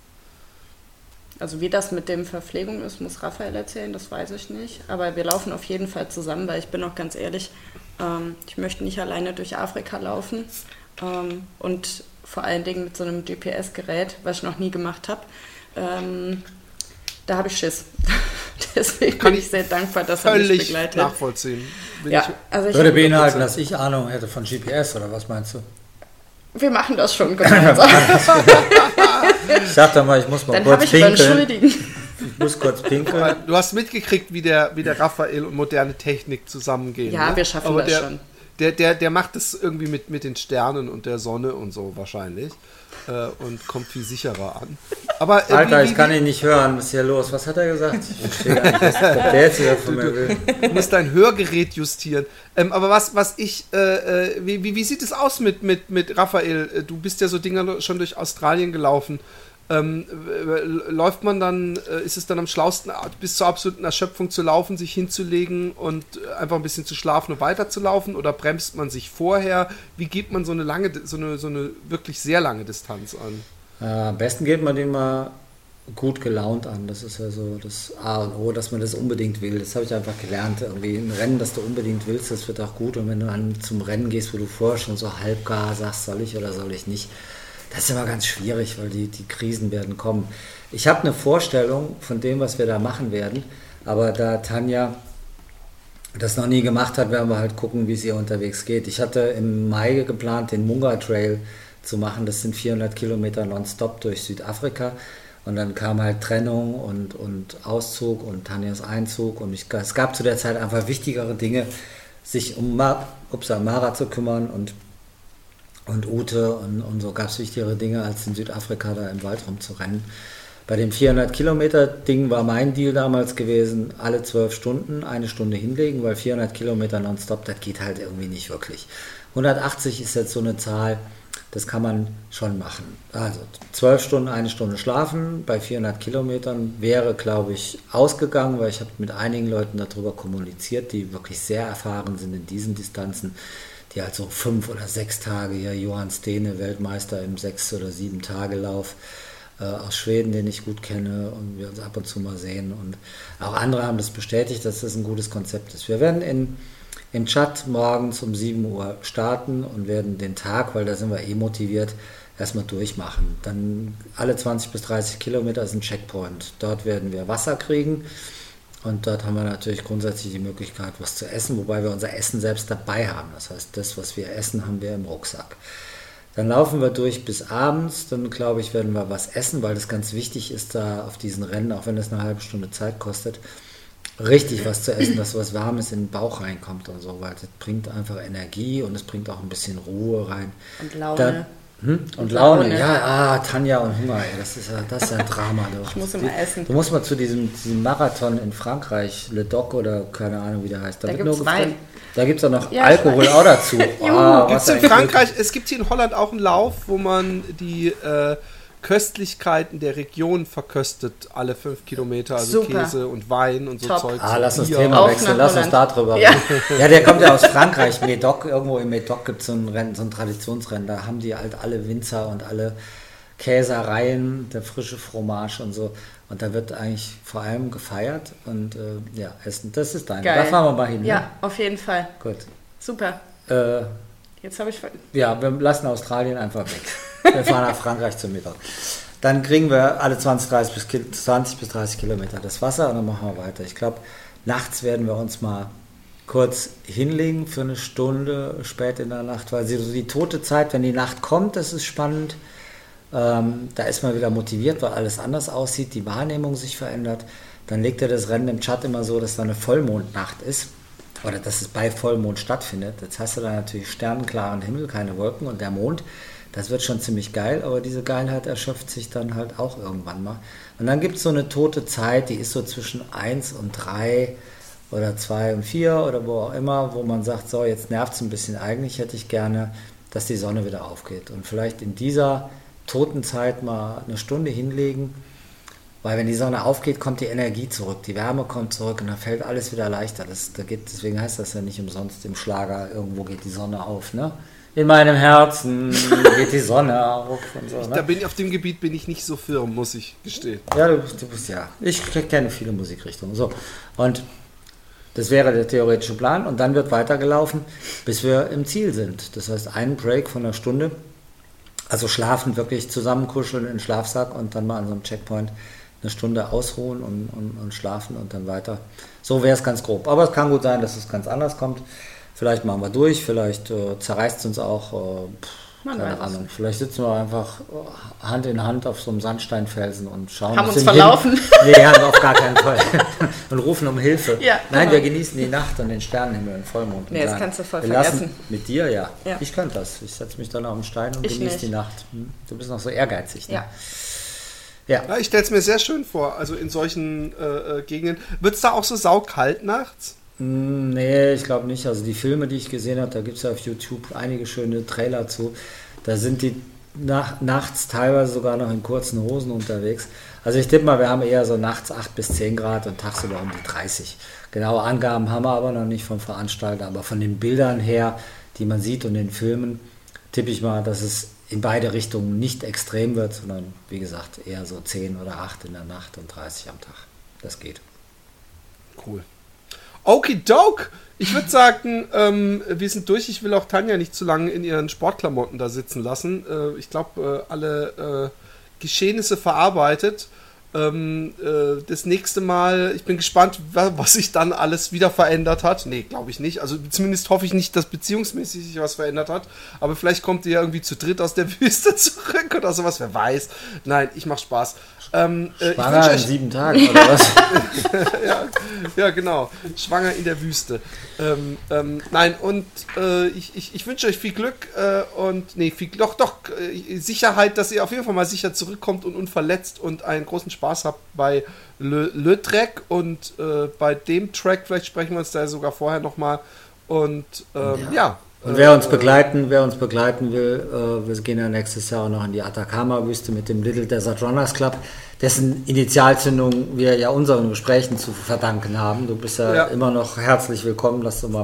Also wie das mit dem Verpflegung ist, muss Raphael erzählen, das weiß ich nicht. Aber wir laufen auf jeden Fall zusammen, weil ich bin auch ganz ehrlich, ähm, ich möchte nicht alleine durch Afrika laufen. Ähm, und vor allen Dingen mit so einem GPS-Gerät, was ich noch nie gemacht habe. Ähm, da habe ich Schiss. (laughs) Deswegen Kann bin ich sehr dankbar, dass er mich begleitet. nachvollziehen. Bin Ja, ich, also ich Würde beinhalten, dass ich Ahnung hätte von GPS oder was meinst du? wir machen das schon (laughs) gemeinsam. Ich dachte mal, ich muss mal Dann habe kurz ich pinkeln. Schuldigen. Ich muss kurz pinkeln. du hast mitgekriegt, wie der, wie der Raphael und moderne Technik zusammengehen. Ja, ne? wir schaffen Aber das der, schon. Der, der, der macht das irgendwie mit, mit den Sternen und der Sonne und so wahrscheinlich. Äh, und kommt viel sicherer an. Aber, äh, Alter, wie, wie, ich kann ihn nicht hören. Was ist hier los? Was hat er gesagt? Ich verstehe gar nicht, was der (laughs) jetzt wieder von mir will. Du musst dein Hörgerät justieren. Ähm, aber was, was ich, äh, äh wie, wie, wie sieht es aus mit, mit, mit Raphael? Äh, du bist ja so Dinger schon durch Australien gelaufen. Ähm, läuft man dann, äh, ist es dann am schlausten, bis zur absoluten Erschöpfung zu laufen, sich hinzulegen und einfach ein bisschen zu schlafen und weiterzulaufen? Oder bremst man sich vorher? Wie geht man so eine lange, so eine, so eine wirklich sehr lange Distanz an? Ja, am besten geht man den mal gut gelaunt an. Das ist ja so das A und O, dass man das unbedingt will. Das habe ich einfach gelernt. Irgendwie ein Rennen, das du unbedingt willst, das wird auch gut. Und wenn du dann zum Rennen gehst, wo du vorher schon so halbgar sagst, soll ich oder soll ich nicht, das ist immer ganz schwierig, weil die, die Krisen werden kommen. Ich habe eine Vorstellung von dem, was wir da machen werden, aber da Tanja das noch nie gemacht hat, werden wir halt gucken, wie es ihr unterwegs geht. Ich hatte im Mai geplant, den Munga Trail zu machen. Das sind 400 Kilometer nonstop durch Südafrika. Und dann kam halt Trennung und, und Auszug und Tanjas Einzug. Und ich, es gab zu der Zeit einfach wichtigere Dinge, sich um ups, Mara zu kümmern und und Ute und, und so gab es wichtigere Dinge, als in Südafrika da im Wald rumzurennen. Bei dem 400 Kilometer Ding war mein Deal damals gewesen, alle zwölf Stunden eine Stunde hinlegen, weil 400 Kilometer nonstop, das geht halt irgendwie nicht wirklich. 180 ist jetzt so eine Zahl, das kann man schon machen. Also zwölf Stunden, eine Stunde schlafen bei 400 Kilometern wäre, glaube ich, ausgegangen, weil ich habe mit einigen Leuten darüber kommuniziert, die wirklich sehr erfahren sind in diesen Distanzen die halt so fünf oder sechs Tage, ja, Johann Stene, Weltmeister im sechs oder sieben Tage Lauf äh, aus Schweden, den ich gut kenne und wir uns ab und zu mal sehen. Und auch andere haben das bestätigt, dass das ein gutes Konzept ist. Wir werden in, in Tschad morgens um 7 Uhr starten und werden den Tag, weil da sind wir eh motiviert, erstmal durchmachen. Dann alle 20 bis 30 Kilometer ist ein Checkpoint. Dort werden wir Wasser kriegen und dort haben wir natürlich grundsätzlich die Möglichkeit, was zu essen, wobei wir unser Essen selbst dabei haben. Das heißt, das, was wir essen, haben wir im Rucksack. Dann laufen wir durch bis abends. Dann glaube ich, werden wir was essen, weil das ganz wichtig ist, da auf diesen Rennen, auch wenn es eine halbe Stunde Zeit kostet, richtig was zu essen, dass was Warmes in den Bauch reinkommt und so, weil das bringt einfach Energie und es bringt auch ein bisschen Ruhe rein. Und Laune. Da, hm? Und Laune. Laune. ja, ah, Tanja und Hunger, ey, das ist ja, das ist ein Drama. Du. (laughs) Ich muss immer essen. Du musst mal zu diesem, diesem Marathon in Frankreich, Le Doc oder keine Ahnung, wie der heißt. Da, da gibt es Wein. Da gibt es auch noch ja, Alkohol auch dazu. (laughs) oh, gibt's in Frankreich, es gibt hier in Holland auch einen Lauf, wo man die äh, Köstlichkeiten der Region verköstet, alle fünf Kilometer, also Super. Käse und Wein und so Top. Zeug. Ah, lass uns das Thema wechseln, lass uns da drüber ja. reden. Ja, der kommt ja aus Frankreich, Medoc, irgendwo im Medoc gibt es so ein Rennen, so ein Traditionsrennen, da haben die halt alle Winzer und alle Käsereien, der frische Fromage und so. Und da wird eigentlich vor allem gefeiert und äh, ja, Essen, das ist dein. Da fahren wir mal hin. Ja, ne? auf jeden Fall. Gut. Super. Äh, Jetzt habe ich. Ja, wir lassen Australien einfach weg. Wir fahren nach Frankreich zum Mittag. Dann kriegen wir alle 20, 30 bis, 20 bis 30 Kilometer das Wasser und dann machen wir weiter. Ich glaube, nachts werden wir uns mal kurz hinlegen für eine Stunde spät in der Nacht, weil so die tote Zeit, wenn die Nacht kommt, das ist spannend. Ähm, da ist man wieder motiviert, weil alles anders aussieht, die Wahrnehmung sich verändert. Dann legt er das Rennen im Chat immer so, dass da eine Vollmondnacht ist oder dass es bei Vollmond stattfindet. Jetzt hast du da natürlich sternenklaren Himmel, keine Wolken und der Mond das wird schon ziemlich geil, aber diese Geilheit erschöpft sich dann halt auch irgendwann mal. Und dann gibt es so eine tote Zeit, die ist so zwischen 1 und 3 oder 2 und 4 oder wo auch immer, wo man sagt, so, jetzt nervt es ein bisschen. Eigentlich hätte ich gerne, dass die Sonne wieder aufgeht. Und vielleicht in dieser toten Zeit mal eine Stunde hinlegen, weil wenn die Sonne aufgeht, kommt die Energie zurück, die Wärme kommt zurück und dann fällt alles wieder leichter. Das, da geht, deswegen heißt das ja nicht umsonst im Schlager, irgendwo geht die Sonne auf. Ne? In meinem Herzen geht die Sonne auf und so. Ne? Da bin, auf dem Gebiet bin ich nicht so firm, muss ich gestehen. Ja, du, du bist ja. Ich kenne viele Musikrichtungen. So. Und das wäre der theoretische Plan und dann wird weitergelaufen, bis wir im Ziel sind. Das heißt, einen Break von einer Stunde. Also schlafen, wirklich zusammenkuscheln in den Schlafsack und dann mal an so einem Checkpoint eine Stunde ausruhen und, und, und schlafen und dann weiter. So wäre es ganz grob. Aber es kann gut sein, dass es ganz anders kommt. Vielleicht machen wir durch, vielleicht äh, zerreißt es uns auch. Äh, Keine Ahnung. Vielleicht sitzen wir einfach Hand in Hand auf so einem Sandsteinfelsen und schauen Haben uns verlaufen. Himmel- Nee, haben wir auf gar keinen Fall. (laughs) und rufen um Hilfe. Ja, Nein, genau. wir genießen die Nacht und den Sternenhimmel und Vollmond. und Nee, das sagen, kannst du voll wir lassen- vergessen. Mit dir, ja. Ja. Ich kann das. Ich setze mich dann auf den Stein und Ich genieße nicht. die Nacht. Hm? Du bist noch so ehrgeizig. Ne? Ja. Ja. Ja, ich stelle es mir sehr schön vor, also in solchen äh, äh, Gegenden. Wird es da auch so saukalt nachts? Mm, Nee, ich glaube nicht. Also die Filme, die ich gesehen habe, da gibt es ja auf YouTube einige schöne Trailer zu. Da sind die nach, nachts teilweise sogar noch in kurzen Hosen unterwegs. Also ich tippe mal, wir haben eher so nachts 8 bis 10 Grad und tagsüber um die 30. Genaue Angaben haben wir aber noch nicht vom Veranstalter, aber von den Bildern her, die man sieht und den Filmen, tippe ich mal, dass es in beide Richtungen nicht extrem wird, sondern wie gesagt eher so 10 oder 8 in der Nacht und 30 am Tag. Das geht. Cool. Okidoke! Ich würde sagen, ähm, wir sind durch. Ich will auch Tanja nicht zu lange in ihren Sportklamotten da sitzen lassen. Äh, ich glaube, äh, alle äh, Geschehnisse verarbeitet. Ähm, äh, das nächste Mal, ich bin gespannt, wa- was sich dann alles wieder verändert hat. Nee, glaube ich nicht. Also zumindest hoffe ich nicht, dass beziehungsmäßig sich was verändert hat. Aber vielleicht kommt ihr ja irgendwie zu dritt aus der (laughs) Wüste zurück oder sowas. Wer weiß. Nein, ich mache Spaß. Ähm, äh, Schwanger in euch sieben Tagen oder was? (laughs) (laughs) ja, ja, genau. Schwanger in der Wüste. Ähm, ähm, nein, und äh, ich, ich, ich wünsche euch viel Glück äh, und, nee, viel, doch, doch, äh, Sicherheit, dass ihr auf jeden Fall mal sicher zurückkommt und unverletzt und einen großen Spaß habt bei Le, Le Trek und äh, bei dem Track, vielleicht sprechen wir uns da sogar vorher nochmal. Und ähm, ja. Und wer uns äh, begleiten, wer uns begleiten will, äh, wir gehen ja nächstes Jahr auch noch in die Atacama-Wüste mit dem Little Desert Runners Club, dessen Initialzündung wir ja unseren Gesprächen zu verdanken haben. Du bist ja, Ja. immer noch herzlich willkommen, dass du mal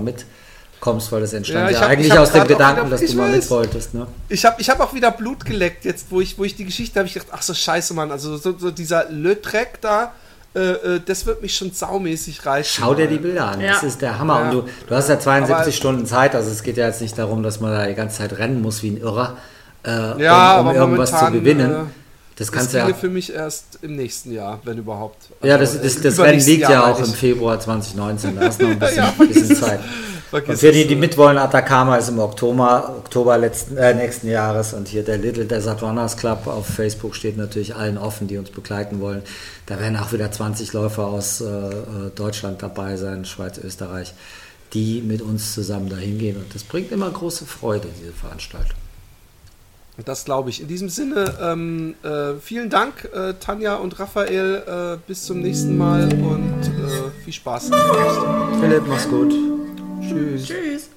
mitkommst, weil das Ja, entstand ich ja, hab- eigentlich aus dem auch Gedanken, wieder- dass du mal weiß. mit wolltest. Ne? Ich habe ich hab auch wieder Blut geleckt, jetzt, wo ich, wo ich die Geschichte habe. Ich gedacht, ach so, scheiße, Mann. Also, so, so dieser Le Trek da, äh, äh, das wird mich schon saumäßig reichen. Schau dir die Bilder an, Ja. das ist der Hammer. Ja. Und du, du hast ja 72 Aber- Stunden Zeit, also es geht ja jetzt nicht darum, dass man da die ganze Zeit rennen muss wie ein Irrer, äh, Ja, um, um irgendwas zu gewinnen. äh, das Das kannst du ja für mich erst im nächsten Jahr, wenn überhaupt. Ja, Also, das, das, äh, das Rennen liegt ja Jahr, auch meine im. Februar 2019. Da ist noch ein (laughs) bisschen, Ja, bisschen Zeit. Vergiss Und für die, die äh. mitwollen, Atacama ist im Oktober, Oktober letzten, äh, nächsten Jahres und hier der Little Desert Runners Club auf Facebook steht natürlich allen offen, die uns begleiten wollen. Da werden auch wieder 20 Läufer aus äh, äh, Deutschland dabei sein, Schweiz, Österreich, die mit uns zusammen dahin gehen. Und das bringt immer große Freude, diese Veranstaltung. Das glaube ich. In diesem Sinne, ähm, äh, vielen Dank, äh, Tanja und Raphael. Äh, bis zum nächsten Mal und äh, viel Spaß. Philipp, mach's gut. Tschüss. Tschüss.